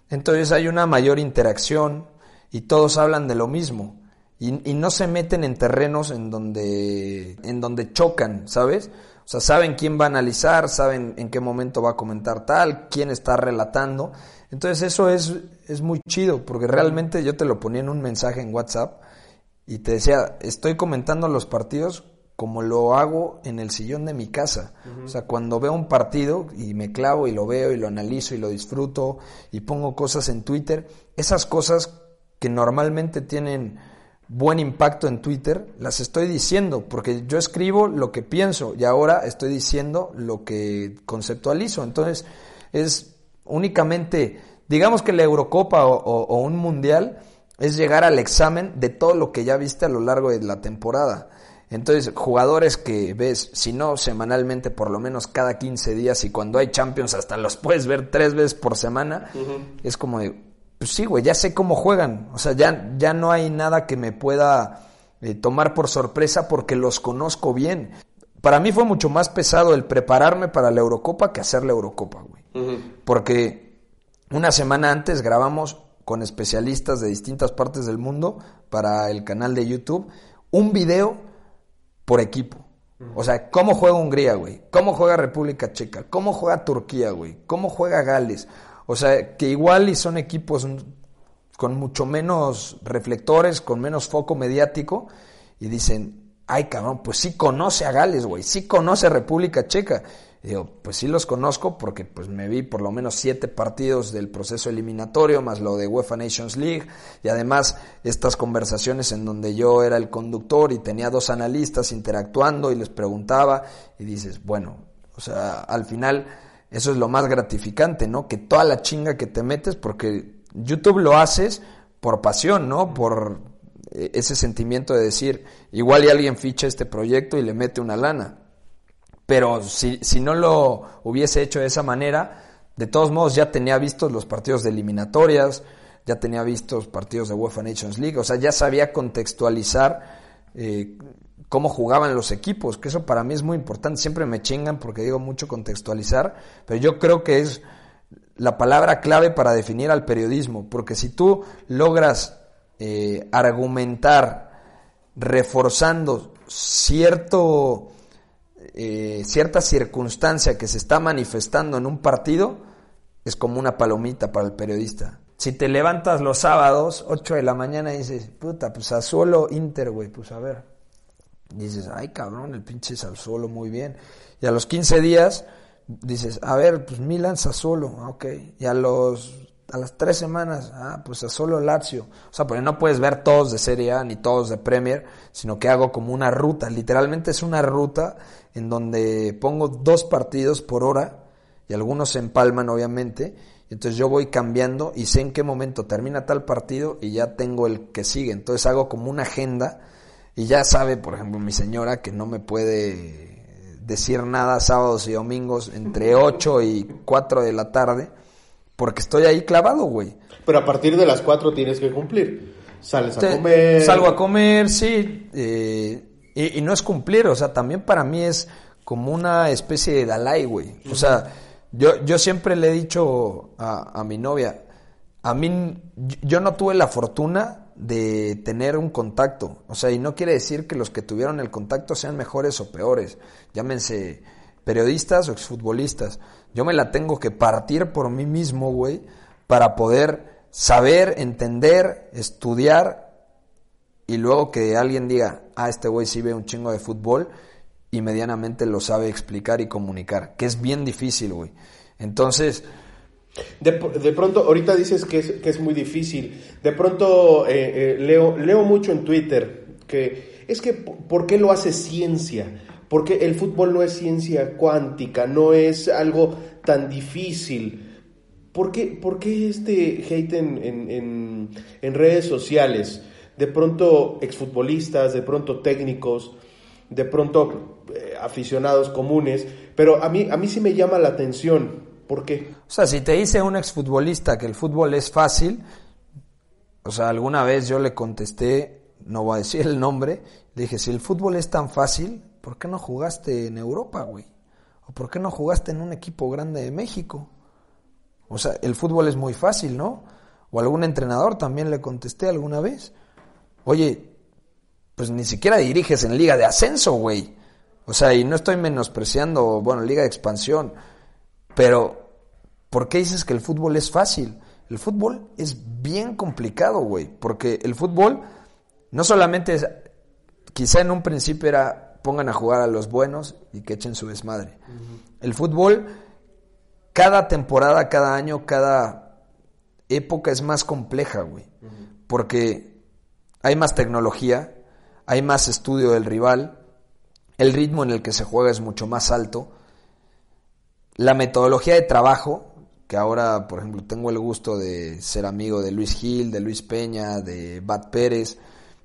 Speaker 1: entonces hay una mayor interacción y todos hablan de lo mismo. Y, y no se meten en terrenos en donde, en donde chocan, ¿sabes? O sea, saben quién va a analizar, saben en qué momento va a comentar tal, quién está relatando. Entonces eso es, es muy chido, porque realmente yo te lo ponía en un mensaje en WhatsApp y te decía, estoy comentando los partidos como lo hago en el sillón de mi casa. O sea, cuando veo un partido y me clavo y lo veo y lo analizo y lo disfruto y pongo cosas en Twitter, esas cosas que normalmente tienen buen impacto en Twitter, las estoy diciendo, porque yo escribo lo que pienso y ahora estoy diciendo lo que conceptualizo. Entonces, es únicamente, digamos que la Eurocopa o, un Mundial es llegar al examen de todo lo que ya viste a lo largo de la temporada. Entonces, jugadores que ves, si no semanalmente, por lo menos cada 15 días, y cuando hay Champions hasta los puedes ver tres veces por semana, es como de, pues sí, güey, ya sé cómo juegan. O sea, ya, ya no hay nada que me pueda eh, tomar por sorpresa porque los conozco bien. Para mí fue mucho más pesado el prepararme para la Eurocopa que hacer la Eurocopa, güey. Porque una semana antes grabamos con especialistas de distintas partes del mundo para el canal de YouTube, un video por equipo. O sea, cómo juega Hungría, güey, cómo juega República Checa, cómo juega Turquía, güey, cómo juega Gales. O sea, que igual y son equipos con mucho menos reflectores, con menos foco mediático, y dicen, ay cabrón, pues sí conoce a Gales, güey, sí conoce a República Checa. Y digo, pues sí los conozco porque pues me vi por lo menos siete partidos del proceso eliminatorio, más lo de UEFA Nations League, y además estas conversaciones en donde yo era el conductor y tenía dos analistas interactuando y les preguntaba, y dices, bueno, o sea, al final eso es lo más gratificante, ¿no? Que toda la chinga que te metes, porque YouTube lo haces por pasión, ¿no? Por eh, ese sentimiento de decir, igual y alguien ficha este proyecto y le mete una lana. Pero si, si no lo hubiese hecho de esa manera, de todos modos ya tenía vistos los partidos de eliminatorias, ya tenía vistos partidos de UEFA Nations League, o sea, ya sabía contextualizar eh, cómo jugaban los equipos, que eso para mí es muy importante, siempre me chingan porque digo mucho contextualizar, pero yo creo que es la palabra clave para definir al periodismo, porque si tú logras eh, argumentar reforzando cierto, eh, cierta circunstancia que se está manifestando en un partido, es como una palomita para el periodista. Si te levantas los sábados, 8 de la mañana, y dices, puta, pues a solo Inter, güey, pues a ver. Dices, ay cabrón, el pinche solo muy bien. Y a los 15 días, dices, a ver, pues Milan solo, ok. Y a los a las tres semanas, ah, pues a solo Lazio. O sea, porque no puedes ver todos de Serie A ni todos de Premier, sino que hago como una ruta. Literalmente es una ruta en donde pongo dos partidos por hora y algunos se empalman, obviamente. Entonces yo voy cambiando y sé en qué momento termina tal partido y ya tengo el que sigue. Entonces hago como una agenda y ya sabe, por ejemplo, mi señora que no me puede decir nada sábados y domingos entre 8 y 4 de la tarde, porque estoy ahí clavado, güey.
Speaker 2: Pero a partir de las 4 tienes que cumplir. Sales a comer.
Speaker 1: Salgo a comer, sí. Eh, y, no es cumplir, o sea, también para mí es como una especie de Dalai, güey. O sea, yo, yo siempre le he dicho a, a mi novia, a mí, yo no tuve la fortuna de tener un contacto. O sea, y no quiere decir que los que tuvieron el contacto sean mejores o peores. Llámense periodistas o exfutbolistas. Yo me la tengo que partir por mí mismo, güey, para poder saber, entender, estudiar y luego que alguien diga, ah, este güey sí ve un chingo de fútbol y medianamente lo sabe explicar y comunicar, que es bien difícil, güey. Entonces,
Speaker 2: de, de, pronto, ahorita dices que es, que es muy difícil. De pronto eh, eh, leo, leo mucho en Twitter que es que ¿por qué lo hace ciencia? Porque el fútbol no es ciencia cuántica, no es algo tan difícil. ¿Por qué, por qué este hate en, en, en, redes sociales? De pronto exfutbolistas, de pronto técnicos, de pronto eh, aficionados comunes, pero a mí, a mí sí me llama la atención ¿Por qué?
Speaker 1: O sea, si te dice un exfutbolista que el fútbol es fácil, o sea, alguna vez yo le contesté, no voy a decir el nombre, le dije, si el fútbol es tan fácil, ¿por qué no jugaste en Europa, güey? ¿O por qué no jugaste en un equipo grande de México? O sea, el fútbol es muy fácil, ¿no? O algún entrenador también le contesté alguna vez. Oye, pues ni siquiera diriges en liga de ascenso, güey. O sea, y no estoy menospreciando, bueno, liga de expansión. Pero ¿Por qué dices que el fútbol es fácil? El fútbol es bien complicado, güey, porque el fútbol no solamente es, quizá en un principio era pongan a jugar a los buenos y que echen su desmadre. El fútbol, cada temporada, cada año, cada época es más compleja, güey, porque hay más tecnología, hay más estudio del rival, el ritmo en el que se juega es mucho más alto, la metodología de trabajo que ahora, por ejemplo, tengo el gusto de ser amigo de Luis Gil, de Luis Peña, de Bat Pérez,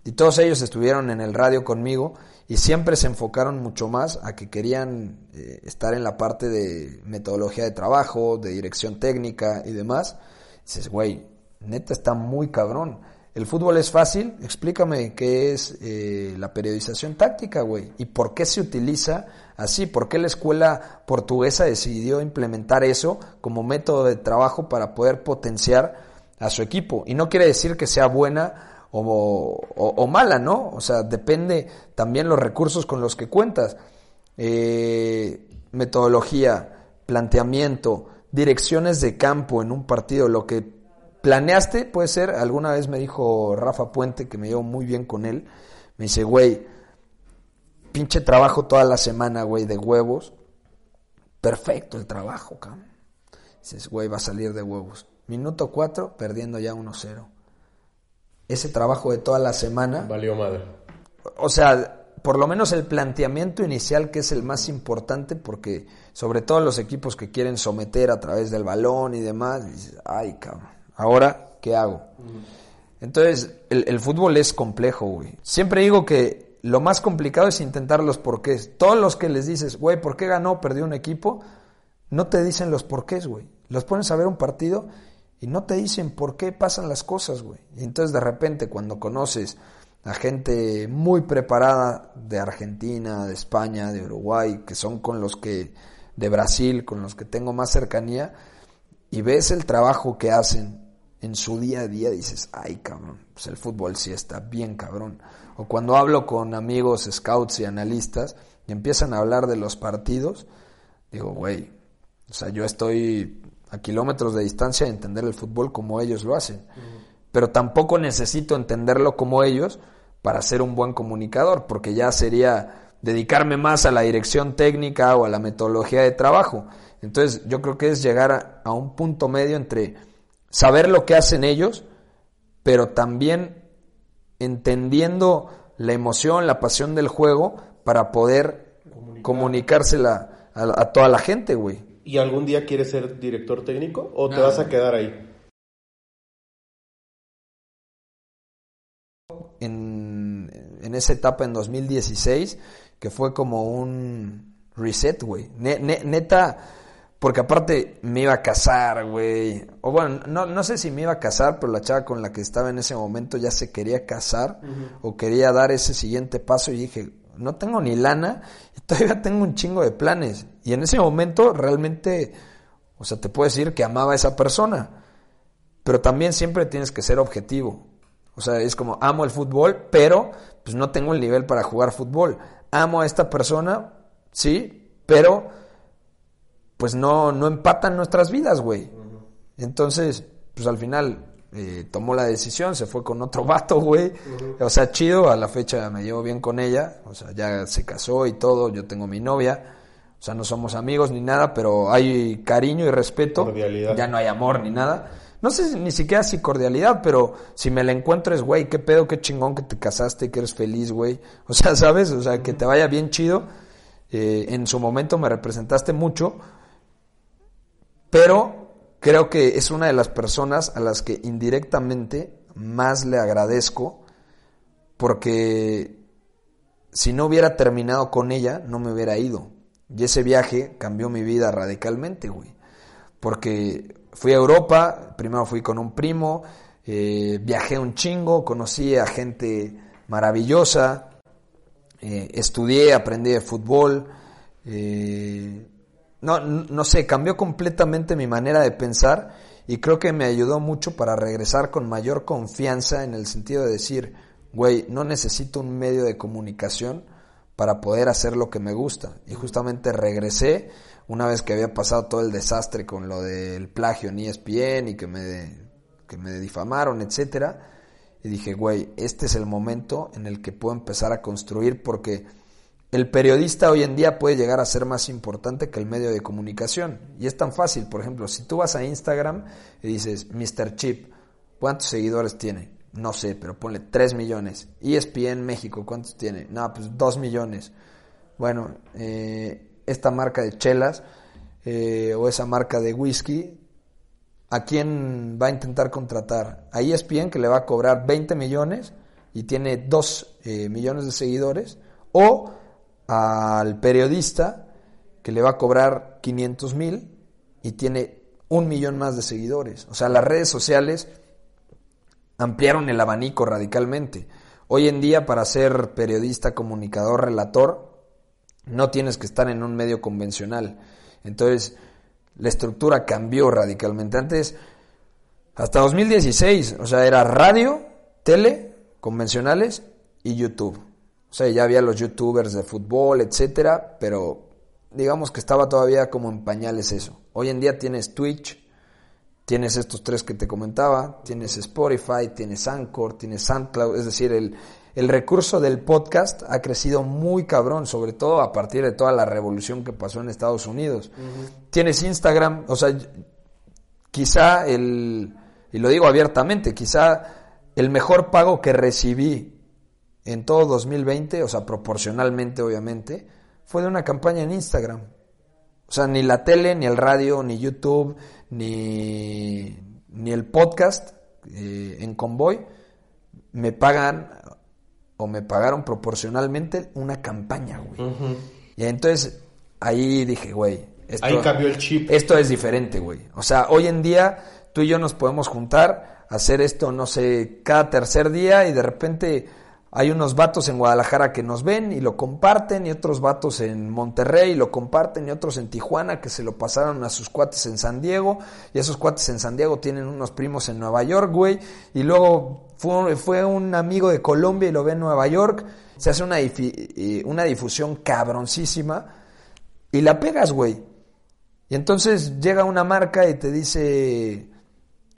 Speaker 1: y todos ellos estuvieron en el radio conmigo y siempre se enfocaron mucho más a que querían eh, estar en la parte de metodología de trabajo, de dirección técnica y demás. dices, güey, neta está muy cabrón. El fútbol es fácil, explícame qué es eh, la periodización táctica, güey, y por qué se utiliza así? ¿Por qué la escuela portuguesa decidió implementar eso como método de trabajo para poder potenciar a su equipo. Y no quiere decir que sea buena o, mala, ¿no? O sea, depende también los recursos con los que cuentas. Eh, metodología, planteamiento, direcciones de campo en un partido, lo que planeaste puede ser, alguna vez me dijo Rafa Puente, que me llevo muy bien con él, me dice, güey, pinche trabajo toda la semana, güey, de huevos. Perfecto el trabajo, cabrón. Dices, güey, va a salir de huevos. Minuto 4, perdiendo ya 1-0. Ese trabajo de toda la semana.
Speaker 2: Valió madre.
Speaker 1: O sea, por lo menos el planteamiento inicial, que es el más importante, porque sobre todo los equipos que quieren someter a través del balón y demás, dices, ay, cabrón, ahora, ¿qué hago? Entonces, el, el, fútbol es complejo, güey. Siempre digo que lo más complicado es intentar los porqués. Todos los que les dices, güey, ¿por qué ganó perdió un equipo? No te dicen los porqués, güey. Los pones a ver un partido y no te dicen por qué pasan las cosas, güey. Y entonces de repente cuando conoces a gente muy preparada de Argentina, de España, de Uruguay, que son con los que, de Brasil, con los que tengo más cercanía, y ves el trabajo que hacen en su día a día, dices, ay cabrón, pues el fútbol sí está bien cabrón. O cuando hablo con amigos scouts y analistas y empiezan a hablar de los partidos, digo, güey, o sea, yo estoy a kilómetros de distancia de entender el fútbol como ellos lo hacen. Pero tampoco necesito entenderlo como ellos para ser un buen comunicador, porque ya sería dedicarme más a la dirección técnica o a la metodología de trabajo. Entonces yo creo que es llegar a, un punto medio entre saber lo que hacen ellos, pero también entendiendo la emoción, la pasión del juego para poder comunicársela a, a toda la gente, güey.
Speaker 2: ¿Y algún día quieres ser director técnico o te vas a quedar ahí?
Speaker 1: En, en, esa etapa en 2016, que fue como un reset, güey. neta, porque aparte me iba a casar, güey. O bueno, no, no sé si me iba a casar, pero la chava con la que estaba en ese momento ya se quería casar o quería dar ese siguiente paso y dije, no tengo ni lana y todavía tengo un chingo de planes. Y en ese momento realmente, o sea, te puedo decir que amaba a esa persona, pero también siempre tienes que ser objetivo. O sea, es como, amo el fútbol, pero pues no tengo el nivel para jugar fútbol. Amo a esta persona, sí, pero pues no, no empatan nuestras vidas, güey. Entonces, pues al final eh, tomó la decisión, se fue con otro vato, güey. O sea, chido, a la fecha me llevo bien con ella. O sea, ya se casó y todo, yo tengo mi novia. O sea, no somos amigos ni nada, pero hay cariño y respeto.
Speaker 2: Cordialidad.
Speaker 1: Ya no hay amor ni nada. No sé ni siquiera si cordialidad, pero si me la encuentro es, güey, qué pedo, qué chingón que te casaste, que eres feliz, güey. O sea, ¿sabes? O sea, que te vaya bien chido. Eh, en su momento me representaste mucho, pero creo que es una de las personas a las que indirectamente más le agradezco porque si no hubiera terminado con ella, no me hubiera ido. Y ese viaje cambió mi vida radicalmente, güey. Porque fui a Europa, primero fui con un primo, eh, viajé un chingo, conocí a gente maravillosa, eh, estudié, aprendí de fútbol, eh, no, no sé, cambió completamente mi manera de pensar y creo que me ayudó mucho para regresar con mayor confianza en el sentido de decir, güey, no necesito un medio de comunicación para poder hacer lo que me gusta. Y justamente regresé una vez que había pasado todo el desastre con lo del plagio en ESPN y que me, que me difamaron, etcétera. Y dije, güey, este es el momento en el que puedo empezar a construir porque el periodista hoy en día puede llegar a ser más importante que el medio de comunicación. Y es tan fácil, por ejemplo, si tú vas a Instagram y dices, Mr. Chip, ¿cuántos seguidores tiene? No sé, pero ponle 3 millones. ESPN México, ¿cuántos tiene? No, pues 2 millones. Bueno, eh, esta marca de chelas eh, o esa marca de whisky, ¿a quién va a intentar contratar? A ESPN que le va a cobrar 20 millones y tiene 2 eh, millones de seguidores. O al periodista que le va a cobrar 500 mil y tiene un millón más de seguidores. O sea, las redes sociales ampliaron el abanico radicalmente. Hoy en día para ser periodista, comunicador, relator, no tienes que estar en un medio convencional. Entonces, la estructura cambió radicalmente. Antes, Hasta 2016, o sea, era radio, tele, convencionales y YouTube. O sea, ya había los youtubers de fútbol, etcétera, pero digamos que estaba todavía como en pañales eso. Hoy en día tienes Twitch, tienes estos tres que te comentaba, tienes Spotify, tienes Anchor, tienes SoundCloud, es decir, el, el recurso del podcast ha crecido muy cabrón, sobre todo a partir de toda la revolución que pasó en Estados Unidos. Tienes Instagram, o sea, quizá el, y lo digo abiertamente, quizá el mejor pago que recibí en todo 2020, o sea, proporcionalmente obviamente, fue de una campaña en Instagram. O sea, ni la tele, ni el radio, ni YouTube, ni, ni el podcast eh, en Convoy me pagan o me pagaron proporcionalmente una campaña, güey. Y entonces ahí dije, güey.
Speaker 2: Esto, ahí cambió el chip.
Speaker 1: Esto es diferente, güey. O sea, hoy en día tú y yo nos podemos juntar, hacer esto, no sé, cada tercer día y de repente hay unos vatos en Guadalajara que nos ven y lo comparten, y otros vatos en Monterrey lo comparten, y otros en Tijuana que se lo pasaron a sus cuates en San Diego, y esos cuates en San Diego tienen unos primos en Nueva York, güey, y luego fue, fue un amigo de Colombia y lo ve en Nueva York, se hace una, una difusión cabroncísima, y la pegas, güey. Y entonces llega una marca y te dice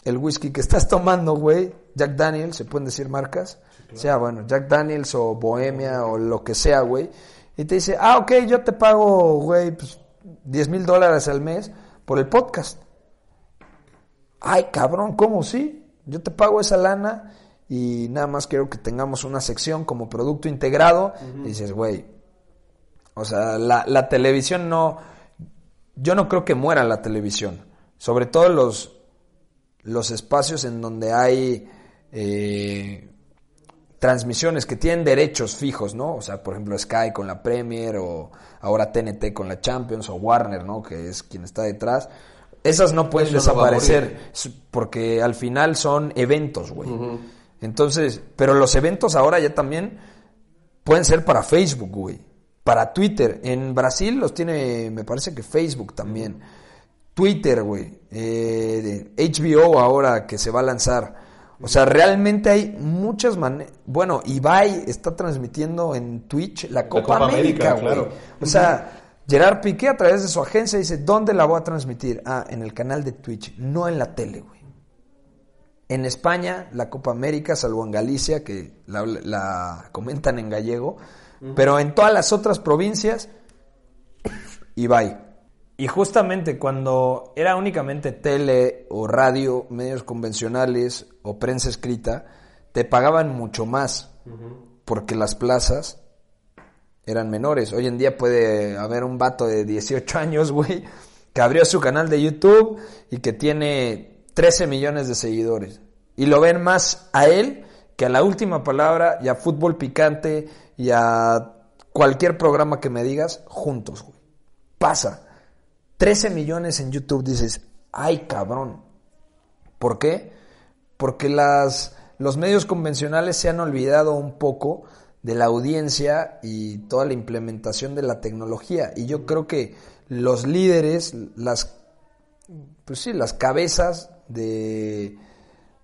Speaker 1: el whisky que estás tomando, güey, Jack Daniels, se pueden decir marcas, sea, bueno, Jack Daniels o Bohemia o lo que sea, güey. Y te dice, ah, ok, yo te pago, güey, pues 10 mil dólares al mes por el podcast. Ay, cabrón, ¿cómo sí? Yo te pago esa lana y nada más quiero que tengamos una sección como producto integrado. Y dices, güey, o sea, la, la televisión no... Yo no creo que muera la televisión. Sobre todo los, los espacios en donde hay... Eh, transmisiones que tienen derechos fijos, ¿no? O sea, por ejemplo, Sky con la Premier o ahora TNT con la Champions o Warner, ¿no? Que es quien está detrás. Esas no pueden desaparecer porque al final son eventos, güey. Entonces, pero los eventos ahora ya también pueden ser para Facebook, güey. Para Twitter. En Brasil los tiene, me parece que Facebook también. Twitter, güey. Eh, HBO ahora que se va a lanzar. O sea, realmente hay muchas maneras. Bueno, Ibai está transmitiendo en Twitch la Copa, América, güey. O sea, Gerard Piqué a través de su agencia dice, ¿dónde la voy a transmitir? Ah, en el canal de Twitch, no en la tele, güey. En España, la Copa América, salvo en Galicia, que la, comentan en gallego, pero en todas las otras provincias, Ibai. Y justamente cuando era únicamente tele o radio, medios convencionales o prensa escrita, te pagaban mucho más porque las plazas eran menores. Hoy en día puede haber un vato de 18 años, güey, que abrió su canal de YouTube y que tiene 13 millones de seguidores. Y lo ven más a él que a la última palabra y a fútbol picante y a cualquier programa que me digas juntos, güey. Pasa. 13 millones en YouTube, dices, ay cabrón. ¿Por qué? Porque las, los medios convencionales se han olvidado un poco de la audiencia y toda la implementación de la tecnología. Y yo creo que los líderes, las, pues sí, las cabezas de,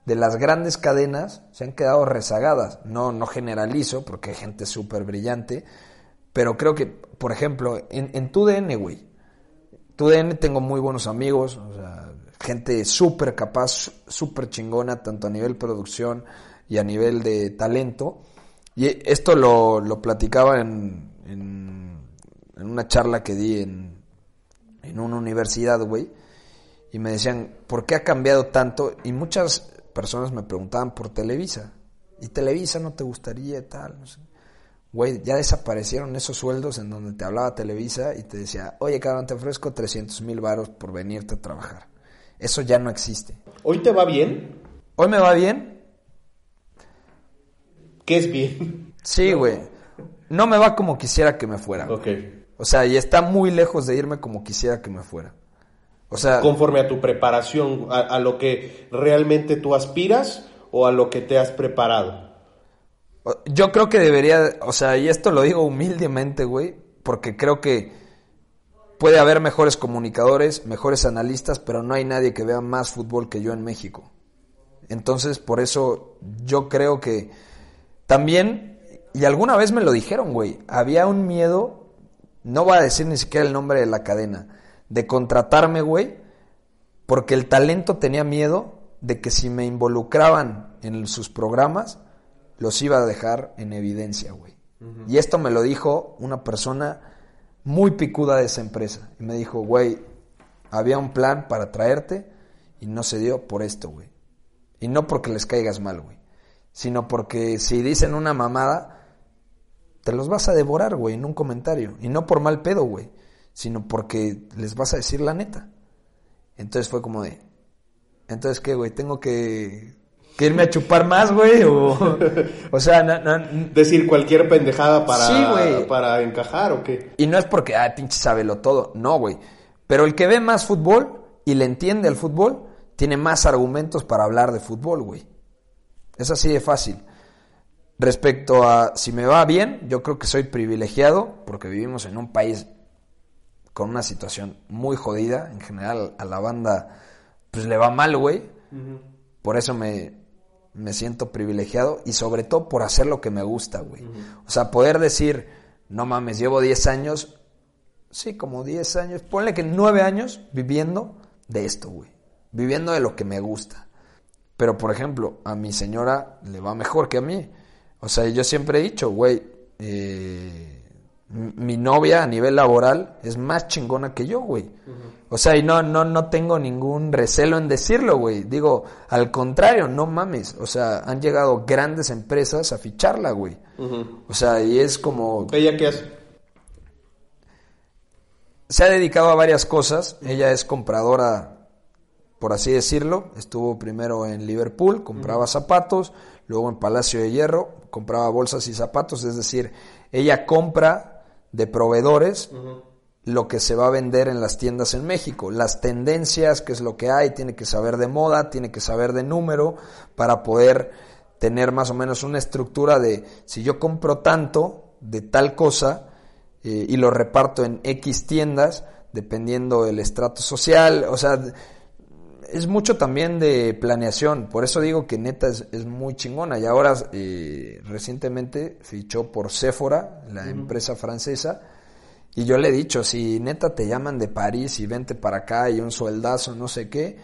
Speaker 1: de las grandes cadenas se han quedado rezagadas. No, no generalizo porque hay gente súper brillante, pero creo que, por ejemplo, en, en tu DN, güey, TUDN tengo muy buenos amigos, o sea, gente súper capaz, súper chingona, tanto a nivel producción y a nivel de talento. Y esto lo, lo platicaba en, en, una charla que di en, en una universidad, güey. Y me decían, ¿por qué ha cambiado tanto? Y muchas personas me preguntaban por Televisa. ¿Y Televisa no te gustaría tal? No sé güey, ya desaparecieron esos sueldos en donde te hablaba Televisa y te decía, oye, cabrón, te ofrezco 300 mil varos por venirte a trabajar. Eso ya no existe.
Speaker 2: ¿Hoy te va bien?
Speaker 1: ¿Hoy me va bien?
Speaker 2: ¿Qué es bien?
Speaker 1: Sí, güey. No me va como quisiera que me fuera.
Speaker 2: Ok.
Speaker 1: O sea, y está muy lejos de irme como quisiera que me fuera. O sea...
Speaker 2: Conforme a tu preparación, a, a lo que realmente tú aspiras o a lo que te has preparado.
Speaker 1: Yo creo que debería, o sea, y esto lo digo humildemente, güey, porque creo que puede haber mejores comunicadores, mejores analistas, pero no hay nadie que vea más fútbol que yo en México. Entonces, por eso yo creo que también, y alguna vez me lo dijeron, güey, había un miedo, no voy a decir ni siquiera el nombre de la cadena, de contratarme, güey, porque el talento tenía miedo de que si me involucraban en sus programas, los iba a dejar en evidencia, güey. Y esto me lo dijo una persona muy picuda de esa empresa. Y me dijo, güey, había un plan para traerte y no se dio por esto, güey. Y no porque les caigas mal, güey. Sino porque si dicen una mamada, te los vas a devorar, güey, en un comentario. Y no por mal pedo, güey. Sino porque les vas a decir la neta. Entonces fue como de... Entonces, ¿qué, güey? Tengo que que irme a chupar más, güey, o, o sea,
Speaker 2: decir cualquier pendejada para, para encajar o qué.
Speaker 1: Y no es porque, ah, pinche sábelo todo, no, güey. Pero el que ve más fútbol y le entiende al fútbol, tiene más argumentos para hablar de fútbol, güey. Es así de fácil. Respecto a si me va bien, yo creo que soy privilegiado porque vivimos en un país con una situación muy jodida. En general a la banda pues le va mal, güey. Por eso me, me siento privilegiado y sobre todo por hacer lo que me gusta, güey. O sea, poder decir, no mames, llevo 10 años, sí, como 10 años, ponle que 9 años viviendo de esto, güey. Viviendo de lo que me gusta. Pero, por ejemplo, a mi señora le va mejor que a mí. O sea, yo siempre he dicho, güey, eh, mi novia a nivel laboral es más chingona que yo, güey. O sea, y no, no, no tengo ningún recelo en decirlo, güey. Digo, al contrario, no mames. O sea, han llegado grandes empresas a ficharla, güey. O sea, y es como...
Speaker 2: ¿Ella qué hace?
Speaker 1: Se ha dedicado a varias cosas. Ella es compradora, por así decirlo. Estuvo primero en Liverpool, compraba zapatos. Luego en Palacio de Hierro, compraba bolsas y zapatos. Es decir, ella compra de proveedores lo que se va a vender en las tiendas en México, las tendencias, qué es lo que hay, tiene que saber de moda, tiene que saber de número para poder tener más o menos una estructura de si yo compro tanto de tal cosa eh, y lo reparto en X tiendas, dependiendo del estrato social, o sea, es mucho también de planeación, por eso digo que neta es, muy chingona. Y ahora eh, recientemente fichó por Sephora, la empresa francesa, y yo le he dicho, si neta te llaman de París y vente para acá y un sueldazo, no sé qué,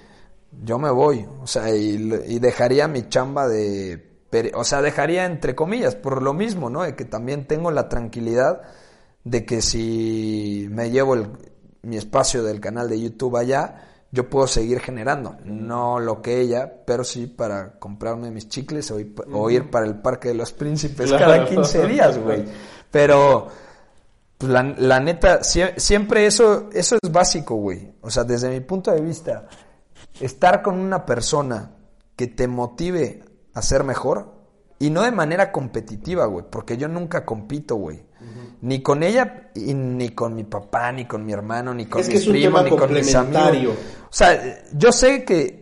Speaker 1: yo me voy. O sea, y, dejaría mi chamba de... O sea, dejaría entre comillas, por lo mismo, ¿no? De que también tengo la tranquilidad de que si me llevo mi espacio del canal de YouTube allá, yo puedo seguir generando. No lo que ella, pero sí para comprarme mis chicles o, ir, para el Parque de los Príncipes cada 15 días, güey. Pero pues, la, neta, siempre eso, eso es básico, güey. O sea, desde mi punto de vista, estar con una persona que te motive a ser mejor y no de manera competitiva, güey, porque yo nunca compito, güey. Ni con ella, y ni con mi papá, ni con mi hermano, ni con mis primos, ni con mis amigos. O sea, yo sé que.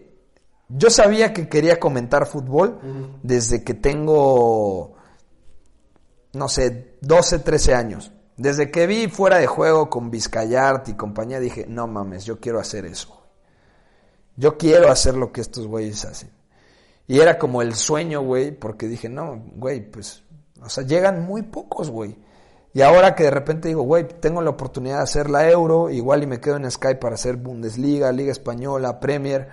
Speaker 1: Yo sabía que quería comentar fútbol desde que tengo. No sé, 12, 13 años. Desde que vi fuera de juego con Vizcayart y compañía, dije, no mames, yo quiero hacer eso. Yo quiero hacer lo que estos güeyes hacen. Y era como el sueño, güey, porque dije, no, güey, pues, o sea, llegan muy pocos, güey. Y ahora que de repente digo, güey, tengo la oportunidad de hacer la Euro, igual y me quedo en Sky para hacer Bundesliga, Liga Española, Premier.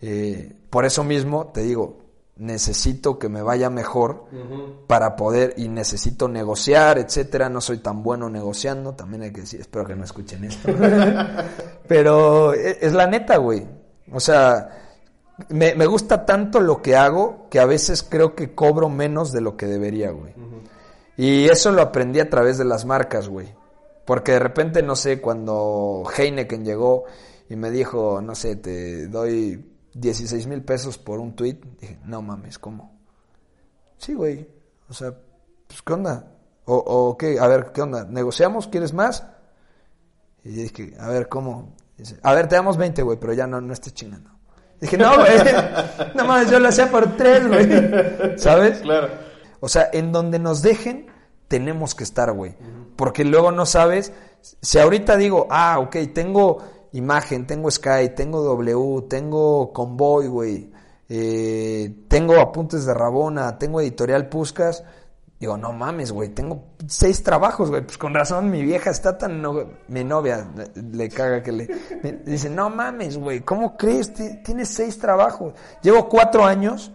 Speaker 1: Eh, por eso mismo te digo, necesito que me vaya mejor para poder y necesito negociar, etcétera. No soy tan bueno negociando, también hay que decir, espero que no escuchen esto. Pero e, es la neta, güey. O sea, me, me, gusta tanto lo que hago que a veces creo que cobro menos de lo que debería, güey. Y eso lo aprendí a través de las marcas, güey. Porque de repente, no sé, cuando Heineken llegó y me dijo, no sé, te doy 16 mil pesos por un tweet, dije, no mames, ¿cómo? Sí, güey. O sea, pues, ¿qué onda? O, o, qué, a ver, ¿qué onda? ¿Negociamos? ¿Quieres más? Y dije, a ver, ¿cómo? Dice, a ver, te damos 20, güey, pero ya no, no estés chingando. Dije, no, güey, no mames, yo lo hacía por tres, güey. ¿Sabes?
Speaker 2: Claro.
Speaker 1: O sea, en donde nos dejen, tenemos que estar, güey. Porque luego no sabes, si ahorita digo, ah, ok, tengo imagen, tengo Sky, tengo W, tengo Convoy, güey, eh, tengo apuntes de Rabona, tengo editorial Puscas. Digo, no mames, güey, tengo seis trabajos, güey. Pues con razón mi vieja está tan... mi novia le, caga que le... dice, no mames, güey, ¿cómo crees? Tienes seis trabajos. Llevo cuatro años,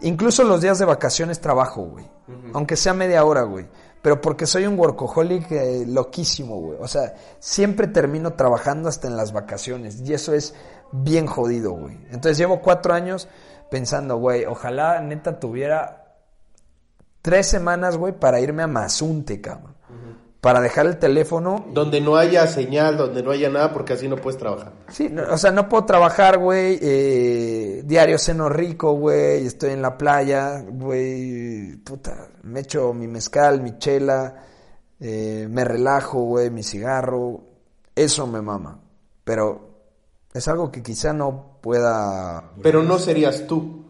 Speaker 1: incluso los días de vacaciones trabajo, güey. Aunque sea media hora, güey. Pero porque soy un workaholic eh, loquísimo, güey. O sea, siempre termino trabajando hasta en las vacaciones. Y eso es bien jodido, güey. Entonces llevo cuatro años pensando, güey, ojalá neta tuviera tres semanas, güey, para irme a Mazunte, cabrón. Para dejar el teléfono.
Speaker 2: Donde no haya señal, donde no haya nada, porque así no puedes trabajar.
Speaker 1: Sí, o sea, no puedo trabajar, güey. Eh, diario seno rico, güey. Estoy en la playa, güey. Puta, me echo mi mezcal, mi chela. Eh, me relajo, güey, mi cigarro. Eso me mama. Pero es algo que quizá no pueda...
Speaker 2: Pero no serías tú,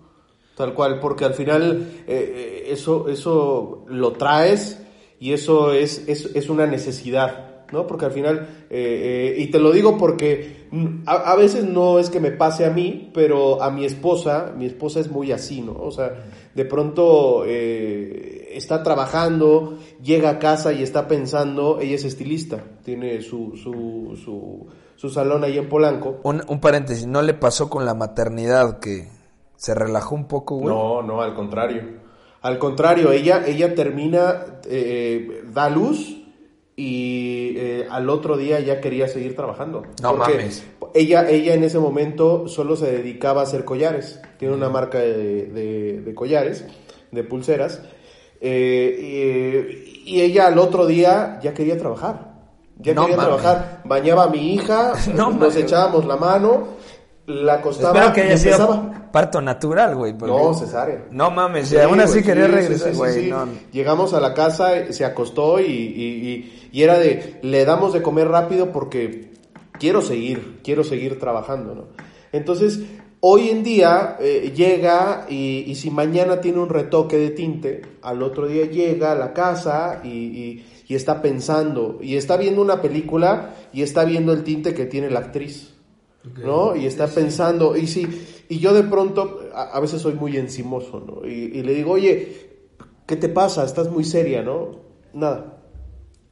Speaker 2: tal cual, porque al final eh, eh, eso, eso lo traes y eso es, es, una necesidad, ¿no? Porque al final, eh, y te lo digo porque a, veces no es que me pase a mí, pero a mi esposa, mi esposa es muy así, ¿no? O sea, de pronto está trabajando, llega a casa y está pensando, ella es estilista, tiene su, su, su su salón ahí en Polanco.
Speaker 1: Un, un paréntesis, ¿no le pasó con la maternidad que se relajó un poco, güey?
Speaker 2: No, no, al contrario. Al contrario, ella, ella termina, eh, da luz y eh, al otro día ya quería seguir trabajando.
Speaker 1: No mames.
Speaker 2: Ella, ella en ese momento solo se dedicaba a hacer collares. Tiene una marca de, de, collares, de pulseras. Eh, y ella al otro día ya quería trabajar. Ya quería trabajar. Bañaba a mi hija, nos echábamos la mano, la acostaba
Speaker 1: Espero que haya sido parto natural, güey.
Speaker 2: No, cesárea.
Speaker 1: No mames, aún así quería regresar, güey.
Speaker 2: Llegamos a la casa, se acostó y, y, era de, le damos de comer rápido porque quiero seguir, quiero seguir trabajando, ¿no? Entonces, hoy en día eh, llega y, y, si mañana tiene un retoque de tinte, al otro día llega a la casa y y está pensando y está viendo una película y está viendo el tinte que tiene la actriz. ¿No? Y está pensando, y sí, y yo de pronto, a, veces soy muy encimoso, ¿no? Y, le digo, oye, ¿qué te pasa? Estás muy seria, ¿no? Nada.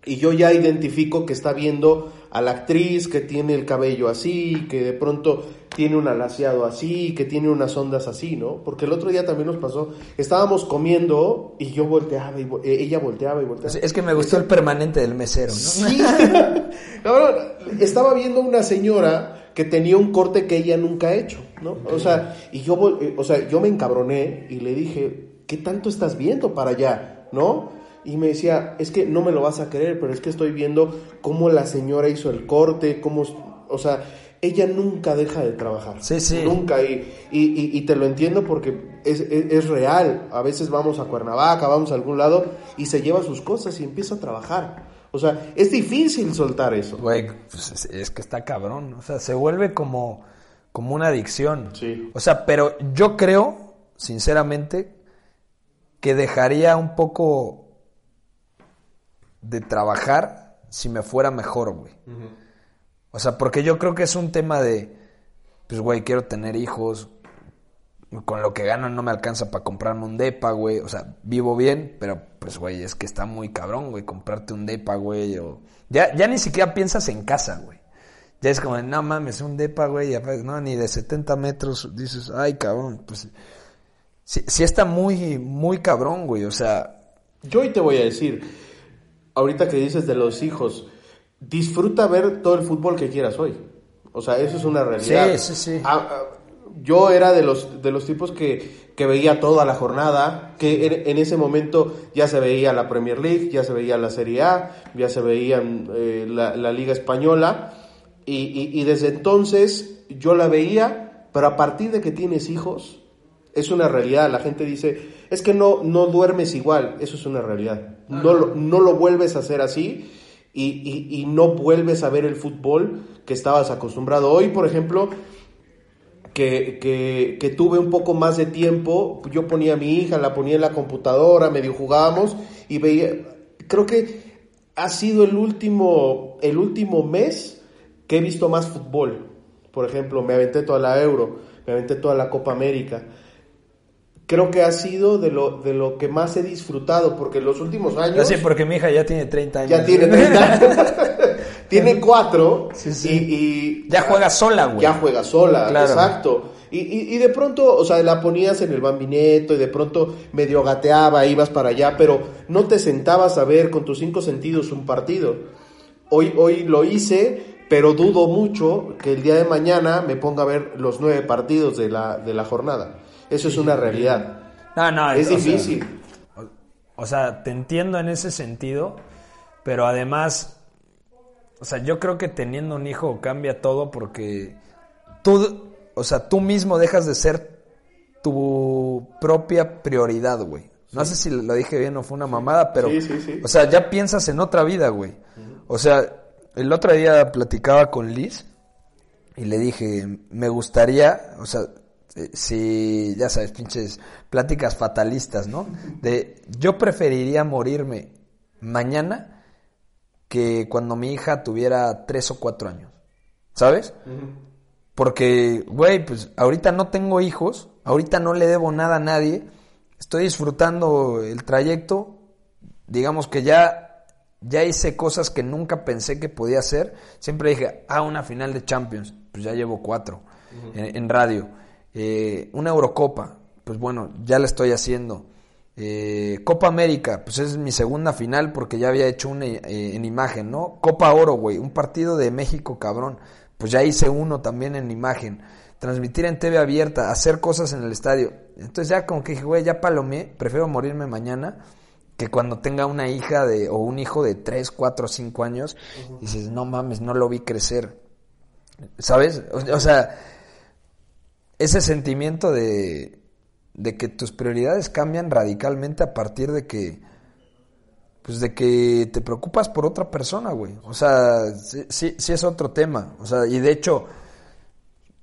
Speaker 2: Y yo ya identifico que está viendo a la actriz que tiene el cabello así, que de pronto tiene un alaciado así, que tiene unas ondas así, ¿no? Porque el otro día también nos pasó, estábamos comiendo y yo volteaba y eh, ella volteaba y volteaba.
Speaker 1: Es que me gustó el permanente del mesero, ¿no?
Speaker 2: Sí. estaba viendo una señora que tenía un corte que ella nunca ha hecho, ¿no? O sea, y yo, eh, o sea, yo me encabroné y le dije, ¿qué tanto estás viendo para allá, no? Y me decía, es que no me lo vas a creer, pero es que estoy viendo cómo la señora hizo el corte, cómo, o sea, ella nunca deja de trabajar.
Speaker 1: Sí, sí.
Speaker 2: Nunca. Y, y, te lo entiendo porque es, es, real. A veces vamos a Cuernavaca, vamos a algún lado y se lleva sus cosas y empieza a trabajar. O sea, es difícil soltar eso.
Speaker 1: Güey, pues es que está cabrón. O sea, se vuelve como, como una adicción.
Speaker 2: Sí.
Speaker 1: O sea, pero yo creo, sinceramente, que dejaría un poco de trabajar si me fuera mejor, güey. O sea, porque yo creo que es un tema de, pues, güey, quiero tener hijos, con lo que gano no me alcanza para comprarme un depa, güey. O sea, vivo bien, pero pues, güey, es que está muy cabrón, güey, comprarte un depa, güey. O... Ya, ya ni siquiera piensas en casa, güey. Ya es como, no mames, un depa, güey, no, ni de 70 metros. Dices, ay, cabrón, pues... Sí, sí está muy, muy cabrón, güey, o sea...
Speaker 2: Yo hoy te voy a decir, ahorita que dices de los hijos, disfruta ver todo el fútbol que quieras hoy. O sea, eso es una realidad.
Speaker 1: Sí, sí, sí.
Speaker 2: Ah, yo era de los, de los tipos que, que veía toda la jornada, que en, ese momento ya se veía la Premier League, ya se veía la Serie A, ya se veía eh, la, la, Liga Española, y, y, desde entonces yo la veía, pero a partir de que tienes hijos, es una realidad. La gente dice, es que no, no duermes igual, eso es una realidad. No, no lo vuelves a hacer así y, no vuelves a ver el fútbol que estabas acostumbrado. Hoy, por ejemplo, que, que, tuve un poco más de tiempo, yo ponía a mi hija, la ponía en la computadora, medio jugábamos y veía, creo que ha sido el último, el último mes que he visto más fútbol. Por ejemplo, me aventé toda la Euro, me aventé toda la Copa América. Creo que ha sido de lo, de lo que más he disfrutado, porque en los últimos años...
Speaker 1: Sí, porque mi hija ya tiene 30 años.
Speaker 2: Ya tiene 30 tiene cuatro Y,
Speaker 1: Ya juega sola, güey.
Speaker 2: Ya juega sola, exacto. Y, y, de pronto, o sea, la ponías en el bambineto y de pronto medio gateaba, ibas para allá, pero no te sentabas a ver con tus cinco sentidos un partido. Hoy, hoy lo hice, pero dudo mucho que el día de mañana me ponga a ver los nueve partidos de la, de la jornada. Eso es una realidad.
Speaker 1: No, no,
Speaker 2: es difícil.
Speaker 1: o sea, te entiendo en ese sentido, pero además, o sea, yo creo que teniendo un hijo cambia todo porque tú o sea, tú mismo dejas de ser tu propia prioridad, güey. No sé si lo dije bien o fue una mamada, pero, o sea, ya piensas en otra vida, güey. O sea, el otro día platicaba con Liz y le dije, me gustaría, o sea, eh, si, ya sabes, pinches pláticas fatalistas, ¿no? De, yo preferiría morirme mañana que cuando mi hija tuviera tres o cuatro años, ¿sabes? Porque, güey, pues ahorita no tengo hijos, ahorita no le debo nada a nadie, estoy disfrutando el trayecto, digamos que ya, ya hice cosas que nunca pensé que podía hacer, siempre dije, ah, una final de Champions, pues ya llevo cuatro en, radio, eh, una Eurocopa, pues bueno, ya la estoy haciendo. Eh, Copa América, pues es mi segunda final porque ya había hecho una eh, en imagen, ¿no? Copa Oro, güey, un partido de México, cabrón pues ya hice uno también en imagen. Transmitir en TV abierta, hacer cosas en el estadio. Entonces ya como que dije, güey, ya palomé, prefiero morirme mañana que cuando tenga una hija de, o un hijo de 3, 4, 5 años, dices, no mames, no lo vi crecer. ¿Sabes? O, sea, ese sentimiento de, de que tus prioridades cambian radicalmente a partir de que pues de que te preocupas por otra persona, güey. O sea, sí, sí, es otro tema. O sea, y de hecho,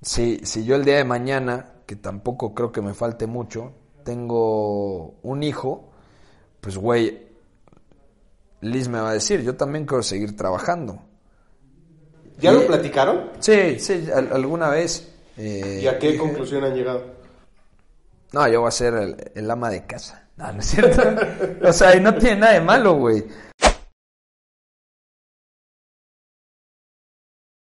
Speaker 1: si, si yo el día de mañana, que tampoco creo que me falte mucho, tengo un hijo, pues, güey, Liz me va a decir, yo también quiero seguir trabajando.
Speaker 2: ¿Ya lo platicaron?
Speaker 1: Sí, sí, alguna vez.
Speaker 2: Eh, ¿Y a qué conclusión han llegado?
Speaker 1: No, yo voy a ser el ama de casa. No, no es cierto. o sea, y no tiene nada de malo, güey.